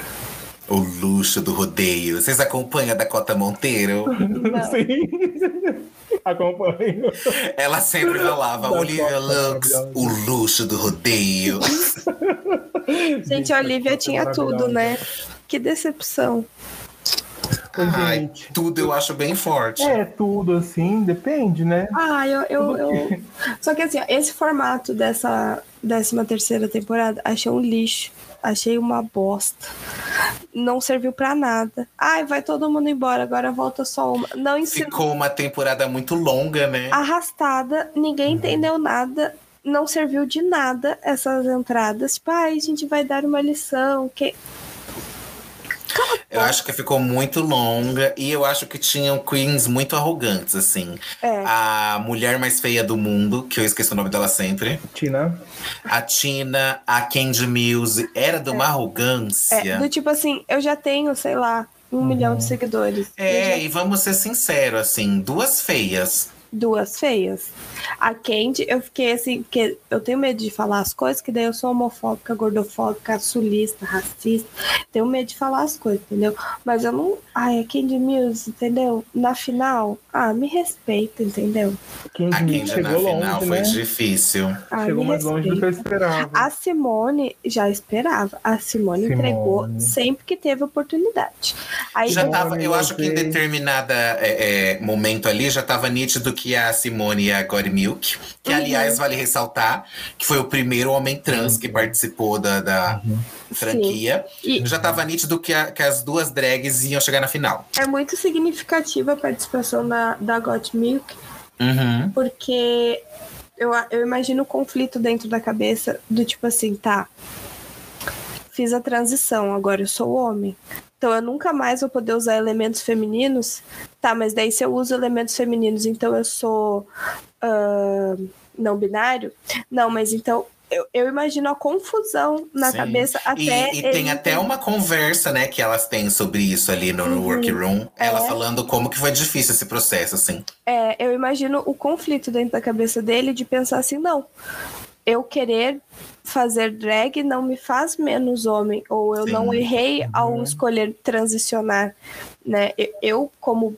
O luxo do rodeio. Vocês acompanham a Dakota Monteiro? (laughs) (laughs) Sim. Acompanho. Ela sempre falava, Dakota, Olivia Lux, o luxo do rodeio. (laughs) Gente, a Olivia tinha tudo, né? Que decepção. Ai, tudo eu acho bem forte. É, tudo assim, depende, né? Ah, eu, eu, eu... Só que assim, ó, esse formato dessa décima terceira temporada, achei um lixo. Achei uma bosta. Não serviu pra nada. Ai, vai todo mundo embora, agora volta só uma. Não ensinou Ficou uma temporada muito longa, né? arrastada, ninguém entendeu nada. Não serviu de nada essas entradas. Tipo, ai, a gente vai dar uma lição. Que... Eu acho que ficou muito longa e eu acho que tinham queens muito arrogantes, assim. É. A mulher mais feia do mundo, que eu esqueci o nome dela sempre. Tina. A Tina, a Candy Muse, era de uma arrogância. É, do tipo assim, eu já tenho, sei lá, um milhão de seguidores. Eu É, já- e vamos ser sinceros, assim, duas feias. Duas feias. A Candy, eu fiquei assim, porque eu tenho medo de falar as coisas, que daí eu sou homofóbica, gordofóbica, sulista, racista. Tenho medo de falar as coisas, entendeu? Mas eu não. Ai, a Candy Mills, entendeu? Na final, ah, me respeita, entendeu? Quem A Candy na chegou final longe, foi né? difícil. Ah, Chegou mais longe do que eu respeita. esperava. A Simone já esperava. A Simone, Simone. entregou sempre que teve oportunidade. Aí Já eu- tava, eu acho que em gostei. determinada é, é, momento ali já tava nítido que a Simone e a Gory Milk, que Uhum. aliás vale ressaltar que foi o primeiro homem trans que participou da, da franquia. E- Já tava nítido que, a- que as duas drags iam chegar na final. é muito significativa a participação da, da Got Milk, Uhum. porque eu, eu imagino o conflito dentro da cabeça do tipo assim, tá. Fiz a transição, agora eu sou homem. Então eu nunca mais vou poder usar elementos femininos. Tá, mas daí se eu uso elementos femininos, então eu sou ah, não binário? Não, mas então eu, eu imagino a confusão na Sim. cabeça E, até. e ele tem até uma conversa, né, que elas têm sobre isso ali no, no workroom. Ela É. falando como que foi difícil esse processo, assim. É, eu imagino o conflito dentro da cabeça dele de pensar assim, não, eu querer fazer drag não me faz menos homem, ou eu Sim. não errei ao escolher transicionar, né? Eu- Eu, como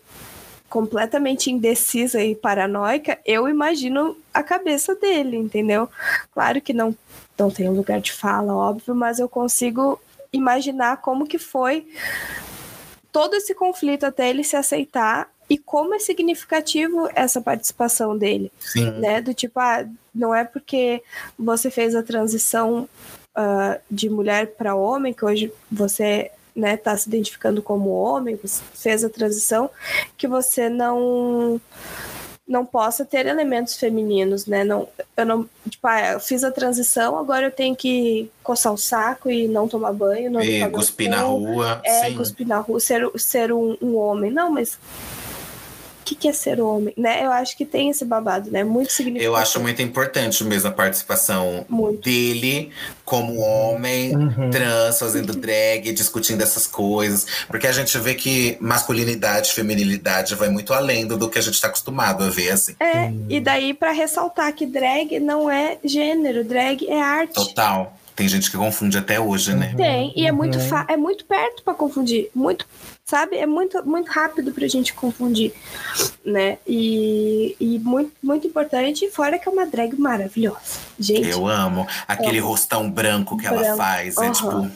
completamente indecisa e paranoica, eu imagino a cabeça dele, entendeu? Claro que não, não tem lugar de fala, óbvio, mas eu consigo imaginar como que foi todo esse conflito até ele se aceitar e como é significativo essa participação dele, Sim. né? Do tipo, ah, não é porque você fez a transição ah, de mulher para homem, que hoje você né, tá se identificando como homem, você fez a transição, que você não não possa ter elementos femininos, né? Não, eu não, tipo, ah, eu fiz a transição, agora eu tenho que coçar o saco e não tomar banho, não E cuspir na rua. é, sim. cuspir na rua, ser, ser um, um homem. Não, mas que, que é ser homem? Né? Eu acho que tem esse babado, né? Muito significativo. Eu acho muito importante mesmo a participação Muito. dele como homem Uhum. trans, fazendo drag, discutindo essas coisas. Porque a gente vê que masculinidade, feminilidade vai muito além do, que a gente está acostumado a ver, assim. É, e daí pra ressaltar que drag não é gênero, drag é arte. Total. Tem gente que confunde até hoje, né? Tem, e é muito, Uhum. é muito perto pra confundir. Muito, sabe? É muito, muito rápido pra gente confundir, né? E, e muito, muito importante, fora que é uma drag maravilhosa. Gente, Eu amo. Aquele Amo. rostão branco que ela Branco. faz. É Aham. tipo.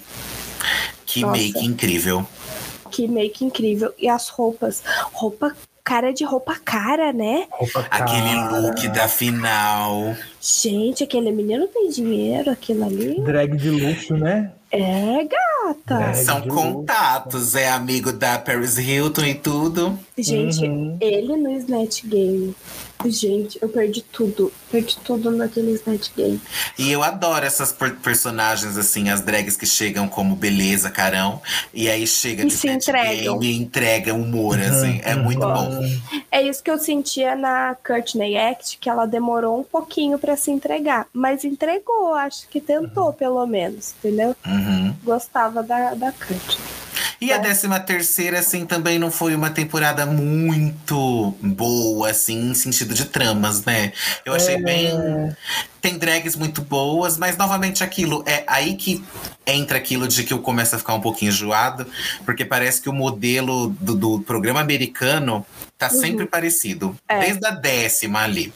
Que Nossa. make incrível. que make incrível. E as roupas, roupa, cara de roupa cara, né? Roupa Aquele cara. look da final. Gente, aquele menino tem dinheiro, aquilo ali. Drag de luxo, né? É, gata. É, São de contatos. É amigo da Paris Hilton e tudo. Gente, Uhum. ele no Snatch Game. Gente, eu perdi tudo. Perdi tudo naquele Snatch Game. E eu adoro essas per- personagens, assim, as drags que chegam como beleza, carão. E aí chega E de se Snatch entregam. Game e entrega humor, assim. É muito bom. É isso que eu sentia na Courtney Act, que ela demorou um pouquinho pra se entregar. Mas entregou, acho que tentou, pelo menos, entendeu? Uhum. Gostava da, da Courtney. E a décima terceira, assim, também não foi uma temporada muito boa, assim, em sentido de tramas, né? Eu achei É. bem. Tem drags muito boas, mas novamente aquilo, é aí que entra aquilo de que eu começo a ficar um pouquinho enjoado, porque parece que o modelo do, do programa americano tá sempre parecido. É. Desde a décima ali.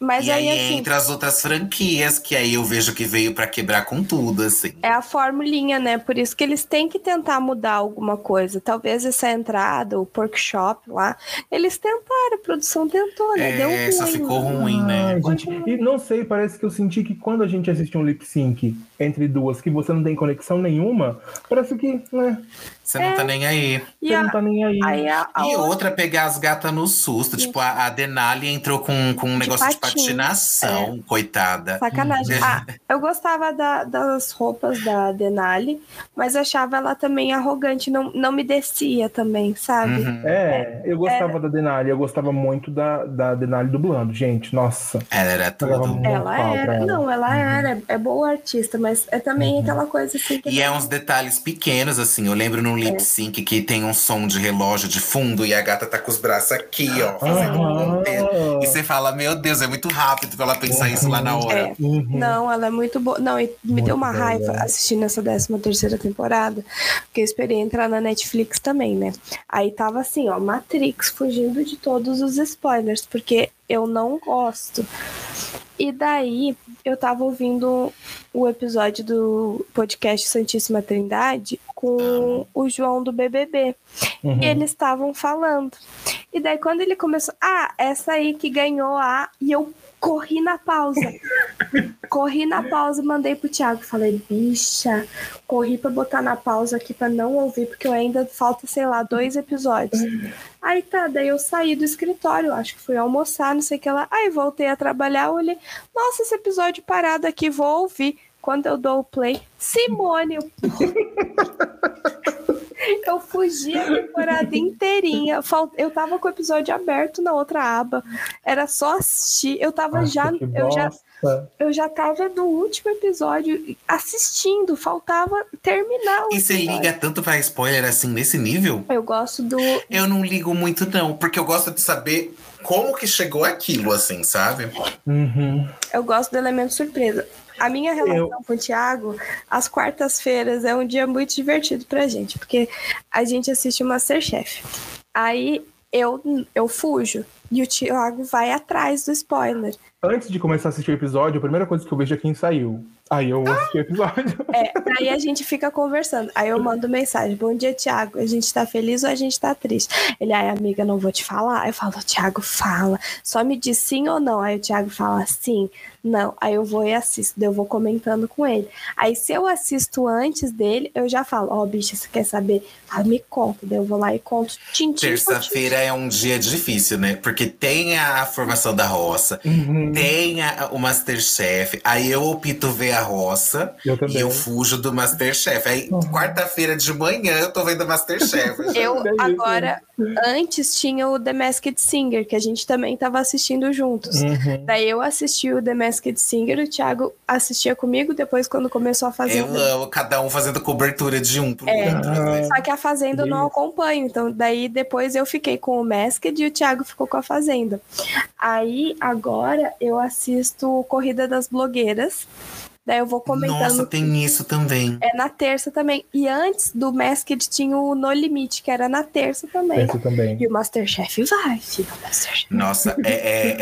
Mas e aí, aí, assim, entra as outras franquias, que aí eu vejo que veio pra quebrar com tudo, assim. é a formulinha, né? Por isso que eles têm que tentar mudar alguma coisa. Talvez essa entrada, o workshop lá, eles tentaram, a produção tentou, né? Deu É, só ruim. ficou ruim, né? Ai, gente, e não sei, parece que eu senti que quando a gente assiste um lip sync entre duas que você não tem conexão nenhuma, parece que né, Você não tá nem aí. E você a, não tá nem aí. aí a, a E outra- outra, pegar as gatas no susto. Tipo, a, a Denali entrou com, com um negócio de patinho, patinação, coitada. Sacanagem. Uhum. Ah, eu gostava da- das roupas da Denali, mas achava ela também arrogante, não, não me descia também, sabe? Uhum. É, eu gostava da Denali, eu gostava muito da, da Denali dublando, gente. Nossa. Ela era tudo. Ela era, ela. não, ela era, é boa artista, mas é também aquela coisa assim que. E é uns detalhes pequenos, assim. Eu lembro num É. lip sync que tem um som de relógio de fundo e a gata tá com os braços aqui, ó, fazendo um ponteiro. E você fala, meu Deus, é muito rápido pra ela pensar isso lá na hora. É. Uhum. Não, ela é muito boa. Não, e me Muito deu uma raiva né? assistindo essa 13 terceira temporada, porque eu esperei entrar na Netflix também, né? Aí tava assim, ó, Matrix fugindo de todos os spoilers, porque eu não gosto. E daí eu tava ouvindo o episódio do podcast Santíssima Trindade com o João do BBB. Uhum. E eles estavam falando. E daí, quando ele começou, ah, essa aí que ganhou a. E eu corri na pausa. corri na pausa, mandei pro Thiago. Falei, bicha, corri pra botar na pausa aqui pra não ouvir, porque eu ainda falta, sei lá, dois episódios. Aí tá, daí eu saí do escritório, acho que fui almoçar, não sei o que lá. Aí voltei a trabalhar, olhei, nossa, esse episódio parado aqui, vou ouvir. Quando eu dou o play, Simone, eu (laughs) eu fugi a temporada inteirinha. Eu tava com o episódio aberto na outra aba. Era só assistir. Eu tava Nossa, já. Eu já, eu já tava no último episódio assistindo. Faltava terminar o E você liga tanto pra spoiler assim, nesse nível? Eu gosto do. Eu não ligo muito, não. Porque eu gosto de saber como que chegou aquilo, assim, sabe? Uhum. Eu gosto do elemento surpresa. A minha relação com o Thiago, às quartas-feiras, é um dia muito divertido pra gente, porque a gente assiste o Masterchef. Aí eu, eu fujo e o Thiago vai atrás do spoiler. Antes de começar a assistir o episódio, a primeira coisa que eu vejo é quem saiu. Aí eu assisti o episódio. (laughs) É, aí a gente fica conversando. Aí eu mando mensagem: Bom dia, Thiago. A gente tá feliz ou a gente tá triste? Ele, ai, amiga, não vou te falar. Eu falo: Thiago, fala. Só me diz sim ou não. Aí o Thiago fala sim, não. Aí eu vou e assisto. Eu vou comentando com ele. Aí se eu assisto antes dele, eu já falo: Ó, bicha, você quer saber? Fala, me conta. Daí eu vou lá e conto. Terça-feira é um dia difícil, né? Porque tem a formação da roça, Uhum. tem a- o Masterchef. Aí eu opto ver a roça Eu e eu fujo do Masterchef. Aí, quarta-feira de manhã, eu tô vendo Masterchef. (laughs) Eu agora, antes tinha o The Masked Singer, que a gente também tava assistindo juntos. Uhum. Daí eu assisti o The Masked Singer, o Thiago assistia comigo, depois quando começou a fazer. Eu amo cada um fazendo cobertura de um pro É. outro. né? Só que a Fazenda eu não acompanho, então daí depois eu fiquei com o Masked e o Thiago ficou com a Fazenda. Aí agora eu assisto Corrida das Blogueiras, daí eu vou comentando. Nossa, tem isso também. É na terça também. E antes do Masked tinha o No Limite, que era na terça também. Esse também. E o Masterchef vai, filho, o Masterchef. Nossa, é, é,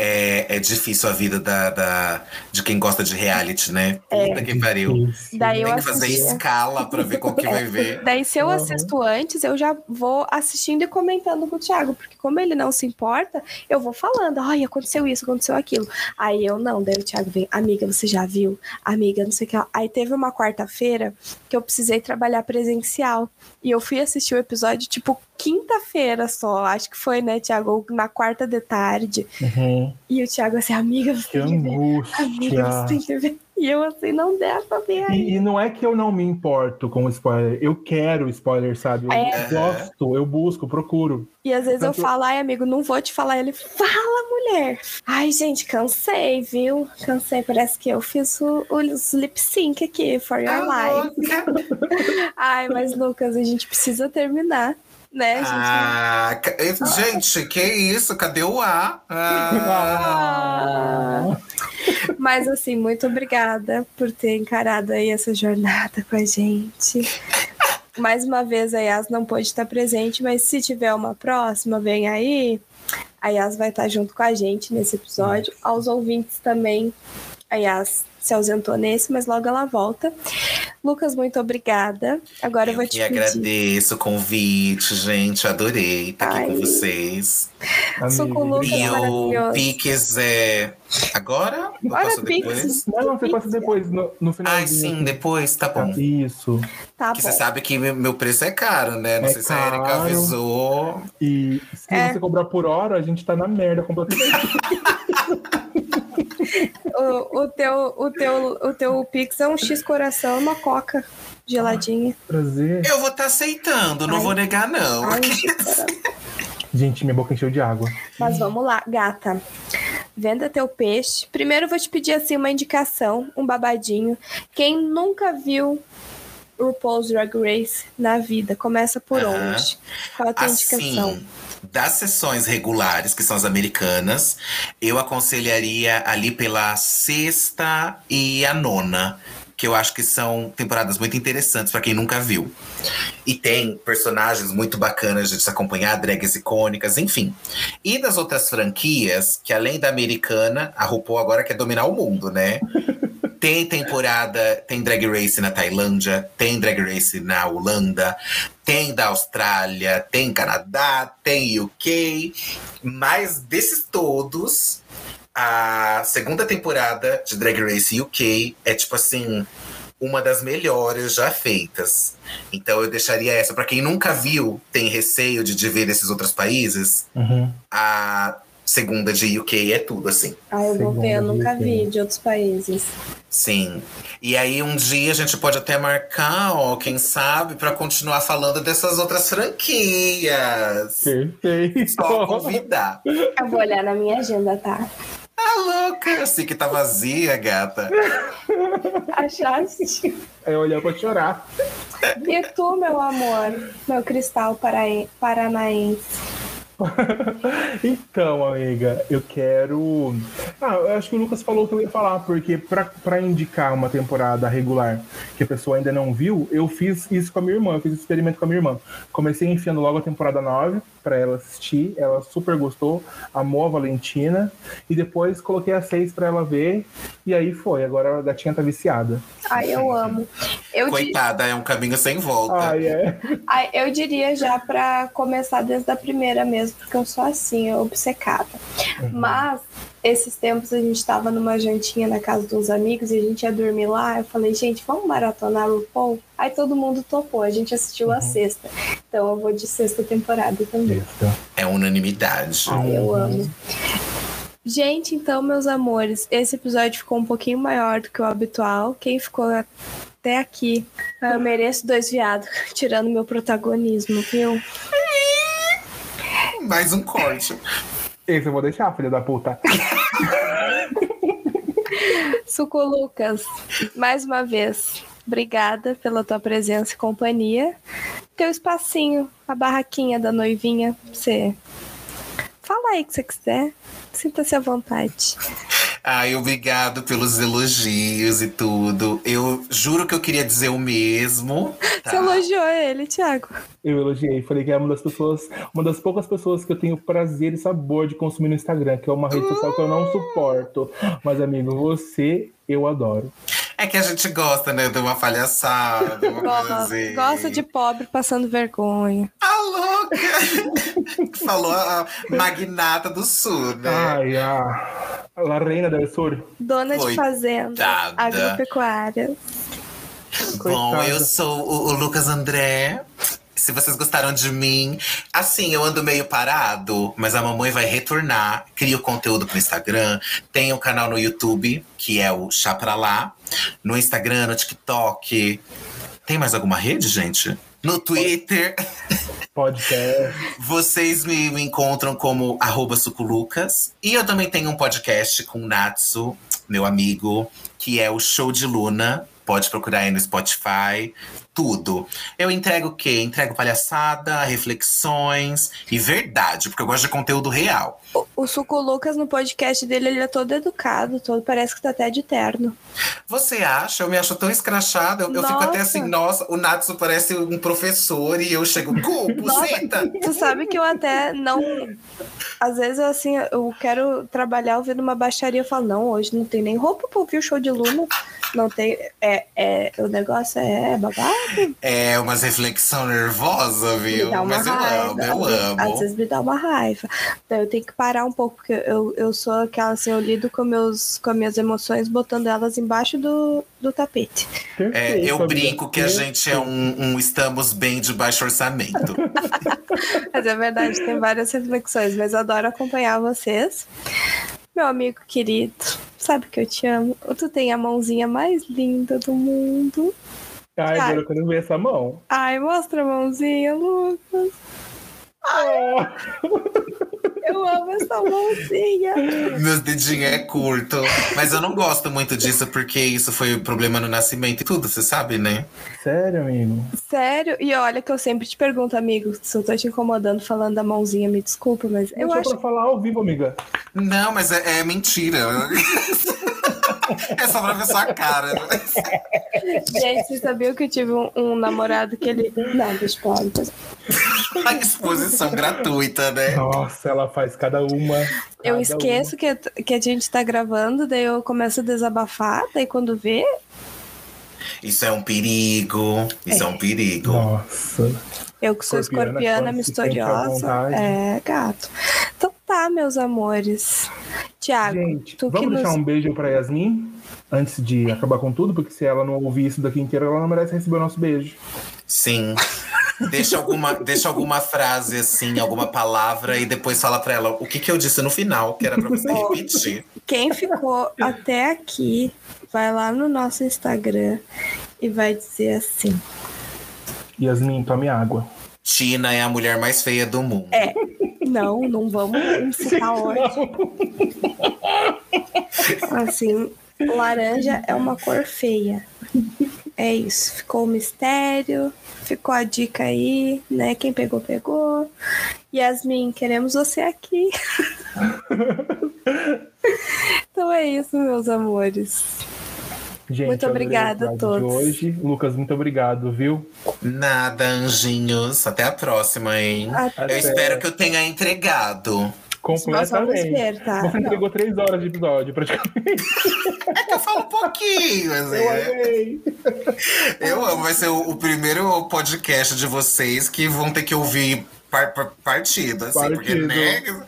é, é difícil a vida da, da- de quem gosta de reality, né? Puta que pariu. Daí eu Tem que fazer assistia. escala pra ver qual que vai ver. Daí, se eu Uhum. assisto antes, eu já vou assistindo e comentando com o Thiago, porque como ele não se importa, eu vou falando, ai, aconteceu isso, aconteceu aquilo. Aí eu não, daí o Thiago vem, amiga, você já viu? Amiga, não sei o que. Aí teve uma quarta-feira que eu precisei trabalhar presencial. E eu fui assistir o episódio, tipo, quinta-feira só. Acho que foi, né, Thiago? Ou Na quarta de tarde. Uhum. E o Thiago assim, amiga, você Que tem que ver. Amiga, você tem que ver. E eu assim, não pra ver aí. E, e não é que eu não me importo com o spoiler, eu quero spoiler, sabe? Eu É. gosto, eu busco, procuro. E às vezes eu Tanto- falo, ai, amigo, não vou te falar. Ele fala, mulher. Ai, gente, cansei, viu? Cansei. Parece que eu fiz o, os lip sync aqui, for your life. (laughs) Ai, mas Lucas, a gente precisa terminar, né? Gente... Ah, eh, gente, que isso? Cadê o A? Ah, Ah. Mas assim, muito obrigada por ter encarado aí essa jornada com a gente. Mais uma vez a Yas não pôde estar presente, mas se tiver uma próxima, vem aí. A Yas vai estar junto com a gente nesse episódio. Aos ouvintes também, a Yas se ausentou nesse, mas logo ela volta. Lucas, muito obrigada. Agora eu, vou te E pedir. agradeço o convite, gente. Adorei estar aqui Ai. com vocês. Suco Lucas E o. Pix é agora? Posso Pix. depois? Não, não, você passa depois, no, no final. Ai, sim, depois, tá bom. Isso. Tá Porque bom. você sabe que meu- preço é caro, né? Não É sei se a Erika caro. avisou. E se É. você cobrar por hora, a gente tá na merda completamente. (laughs) O, o, teu, o, teu, o teu Pix é um X coração uma coca geladinha. Prazer. Eu vou estar aceitando, não Ai. vou negar, não. Ai. (laughs) Gente, minha boca encheu de água. Mas vamos lá, gata. Venda teu peixe. Primeiro eu vou te pedir assim uma indicação, um babadinho. Quem nunca viu RuPaul's Drag Race na vida, começa por onde? Qual a tua indicação? Das sessões regulares, que são as americanas, eu aconselharia ali pela sexta e a nona. Que eu acho que são temporadas muito interessantes para quem nunca viu. E tem personagens muito bacanas de se acompanhar, drags icônicas, enfim. E das outras franquias, que além da americana, a RuPaul agora quer dominar o mundo, né? (laughs) Tem temporada, tem Drag Race na Tailândia, tem Drag Race na Holanda, tem da Austrália, tem Canadá, tem UK. Mas desses todos, a segunda temporada de Drag Race UK é tipo assim, uma das melhores já feitas. Então eu deixaria essa. Pra quem nunca viu, tem receio de, de ver desses outros países, Uhum. a segunda de UK é tudo, assim. Ah, eu vou ver, eu nunca vi de outros países. Sim. E aí um dia a gente pode até marcar, ó, quem sabe, pra continuar falando dessas outras franquias. Perfeito. Só convidar. Eu vou olhar na minha agenda, tá? Tá louca? Eu sei que tá vazia, gata. Achaste? É olhar pra chorar. E tu, meu amor, meu cristal paranaense? (laughs) então, amiga, eu quero. Ah, eu acho que o Lucas falou o que eu ia falar, porque pra, pra indicar uma temporada regular que a pessoa ainda não viu, eu fiz isso com a minha irmã, eu fiz esse experimento com a minha irmã. Comecei enfiando logo a temporada 9 pra ela assistir, ela super gostou, amou a Valentina, e depois coloquei a 6 pra ela ver, e aí foi. Agora a gatinha tá viciada. Ai, eu amo. Eu, di- Coitada, é um caminho sem volta. Ai, é. ai, eu diria já pra começar desde a primeira mesmo, porque eu sou assim, eu obcecada. Mas esses tempos a gente tava numa jantinha na casa de uns amigos e a gente ia dormir lá. Eu falei, gente, vamos maratonar o RuPaul? Aí todo mundo topou, a gente assistiu a sexta. Então eu vou de sexta temporada também. É unanimidade. Ai, eu amo. Gente, então, meus amores, esse episódio ficou um pouquinho maior do que o habitual. Quem ficou até aqui, eu mereço dois viados, (laughs) tirando meu protagonismo, viu? Mais um corte. Esse eu vou deixar, filha da puta. (laughs) Suco Lucas, mais uma vez, obrigada pela tua presença e companhia. Teu espacinho, a barraquinha da noivinha, pra você. Fala aí o que você quiser. Sinta-se à vontade. Ai, obrigado pelos elogios e tudo. Eu juro que eu queria dizer o mesmo. tá? Você elogiou ele, Thiago. Eu elogiei, falei que é uma das pessoas, uma das poucas pessoas que eu tenho prazer e sabor de consumir no Instagram, que é uma rede social que eu não suporto. Mas, amigo, você eu adoro. É que a gente gosta, né? De uma palhaçada, uma coisa assim. Gosta de pobre passando vergonha. A louca! (laughs) Falou a magnata do sul, né? Ai, a, a Reina del Sur. Dona de fazenda, Coitada. agropecuária. Bom, Coitada. eu sou o, o Lucas André. Se vocês gostaram de mim, assim, eu ando meio parado, mas a mamãe vai retornar. Crio conteúdo pro Instagram. Tem um canal no YouTube, que é o Chá Pra Lá. No Instagram, no TikTok. Tem mais alguma rede, gente? No Twitter. Podcast. (laughs) Vocês me, me encontram como arroba suculucas. E eu também tenho um podcast com o Natsu, meu amigo, que é o Show de Luna. Pode procurar aí no Spotify tudo. Eu entrego o quê? Entrego palhaçada, reflexões e verdade, porque eu gosto de conteúdo real. O, o Suco Lucas no podcast dele, ele é todo educado, todo parece que tá até de terno. Você acha? Eu me acho tão escrachada. Eu, eu fico até assim, nossa, o Natsu parece um professor e eu chego, cu, senta. (laughs) Tu sabe que eu até não. Às vezes, assim, eu quero trabalhar ouvindo uma baixaria. Eu falo, não, hoje não tem nem roupa pra ouvir o show de Luna. Não tem. É, é, o negócio é babado. É umas reflexão nervosa, viu? Mas eu raiva. amo, eu amo. Às vezes me dá uma raiva. Daí eu tenho que parar um pouco, porque eu, eu sou aquela assim, eu lido com, meus, com as minhas emoções, botando elas embaixo do, do tapete. É, eu brinco que a gente é um, um estamos bem de baixo orçamento. (laughs) mas é verdade, tem várias reflexões, mas eu adoro acompanhar vocês. Meu amigo querido, sabe que eu te amo. Tu tem a mãozinha mais linda do mundo. Ai, agora eu quero ver essa mão. Ai, mostra a mãozinha, Lucas. Ai, eu amo essa mãozinha. Meus dedinhos é curto. Mas eu não gosto muito disso, porque isso foi o problema no nascimento e tudo, você sabe, né? Sério, amigo? Sério? E olha que eu sempre te pergunto, amigo, se eu tô te incomodando falando da mãozinha, me desculpa, mas eu Deixa acho. pra falar ao vivo, amiga. Não, mas é, é mentira. (laughs) É só pra ver sua cara. né? Gente, vocês sabiam que eu tive um, um namorado que ele. Não, deixa pra lá. A exposição gratuita, né? Nossa, ela faz cada uma. Eu cada esqueço que, que a gente tá gravando, daí eu começo a desabafar, daí quando vê, Isso é um perigo. Isso é, um perigo. uma. Nossa. Eu que sou Escorpiana, misteriosa. É, gato. Então tá, meus amores. Tiago, Gente, vamos nos. deixar um beijo pra Yasmin antes de acabar com tudo, porque se ela não ouvir isso daqui inteiro, ela não merece receber o nosso beijo. Sim. Deixa alguma, deixa alguma frase assim, alguma palavra e depois fala pra ela o que, que eu disse no final, que era pra você repetir. Quem ficou até aqui, vai lá no nosso Instagram e vai dizer assim. Yasmin, tome água. Tina é a mulher mais feia do mundo. É, não, não vamos incitar ódio. Assim, laranja é uma cor feia. É isso, ficou o mistério, ficou a dica aí, né? Quem pegou, pegou. Yasmin, queremos você aqui. (laughs) então é isso, meus amores. Gente, Muito obrigada a todos. Hoje. Lucas, muito obrigado, viu? Nada, anjinhos. Até a próxima, hein? Até. Eu espero que eu tenha entregado. Completamente. tá? Você entregou três horas de episódio, praticamente. É que eu falo um pouquinho, assim, Eu amei. Eu amo, vai ser o, o primeiro podcast de vocês que vão ter que ouvir par, par- partido, assim, porque, Partido. né?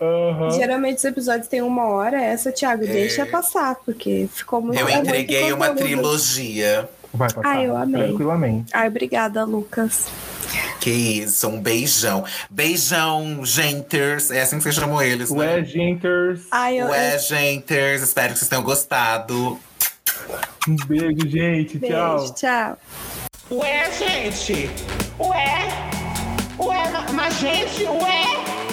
Aham. Geralmente os episódios têm uma hora, essa, Thiago, deixa passar, porque ficou muito Eu é muito entreguei uma trilogia. Vai passar. Ai, eu amei. Tranquilamente. Ai, obrigada, Lucas. Que isso, um beijão. Beijão, genters. É assim que você chamou eles, né? Ué, Genters. Ai, eu, Ué, genters. Espero que vocês tenham gostado. Um beijo, gente. beijo, Tchau. tchau. Ué, gente? Ué? Ué, ma- mas gente, ué?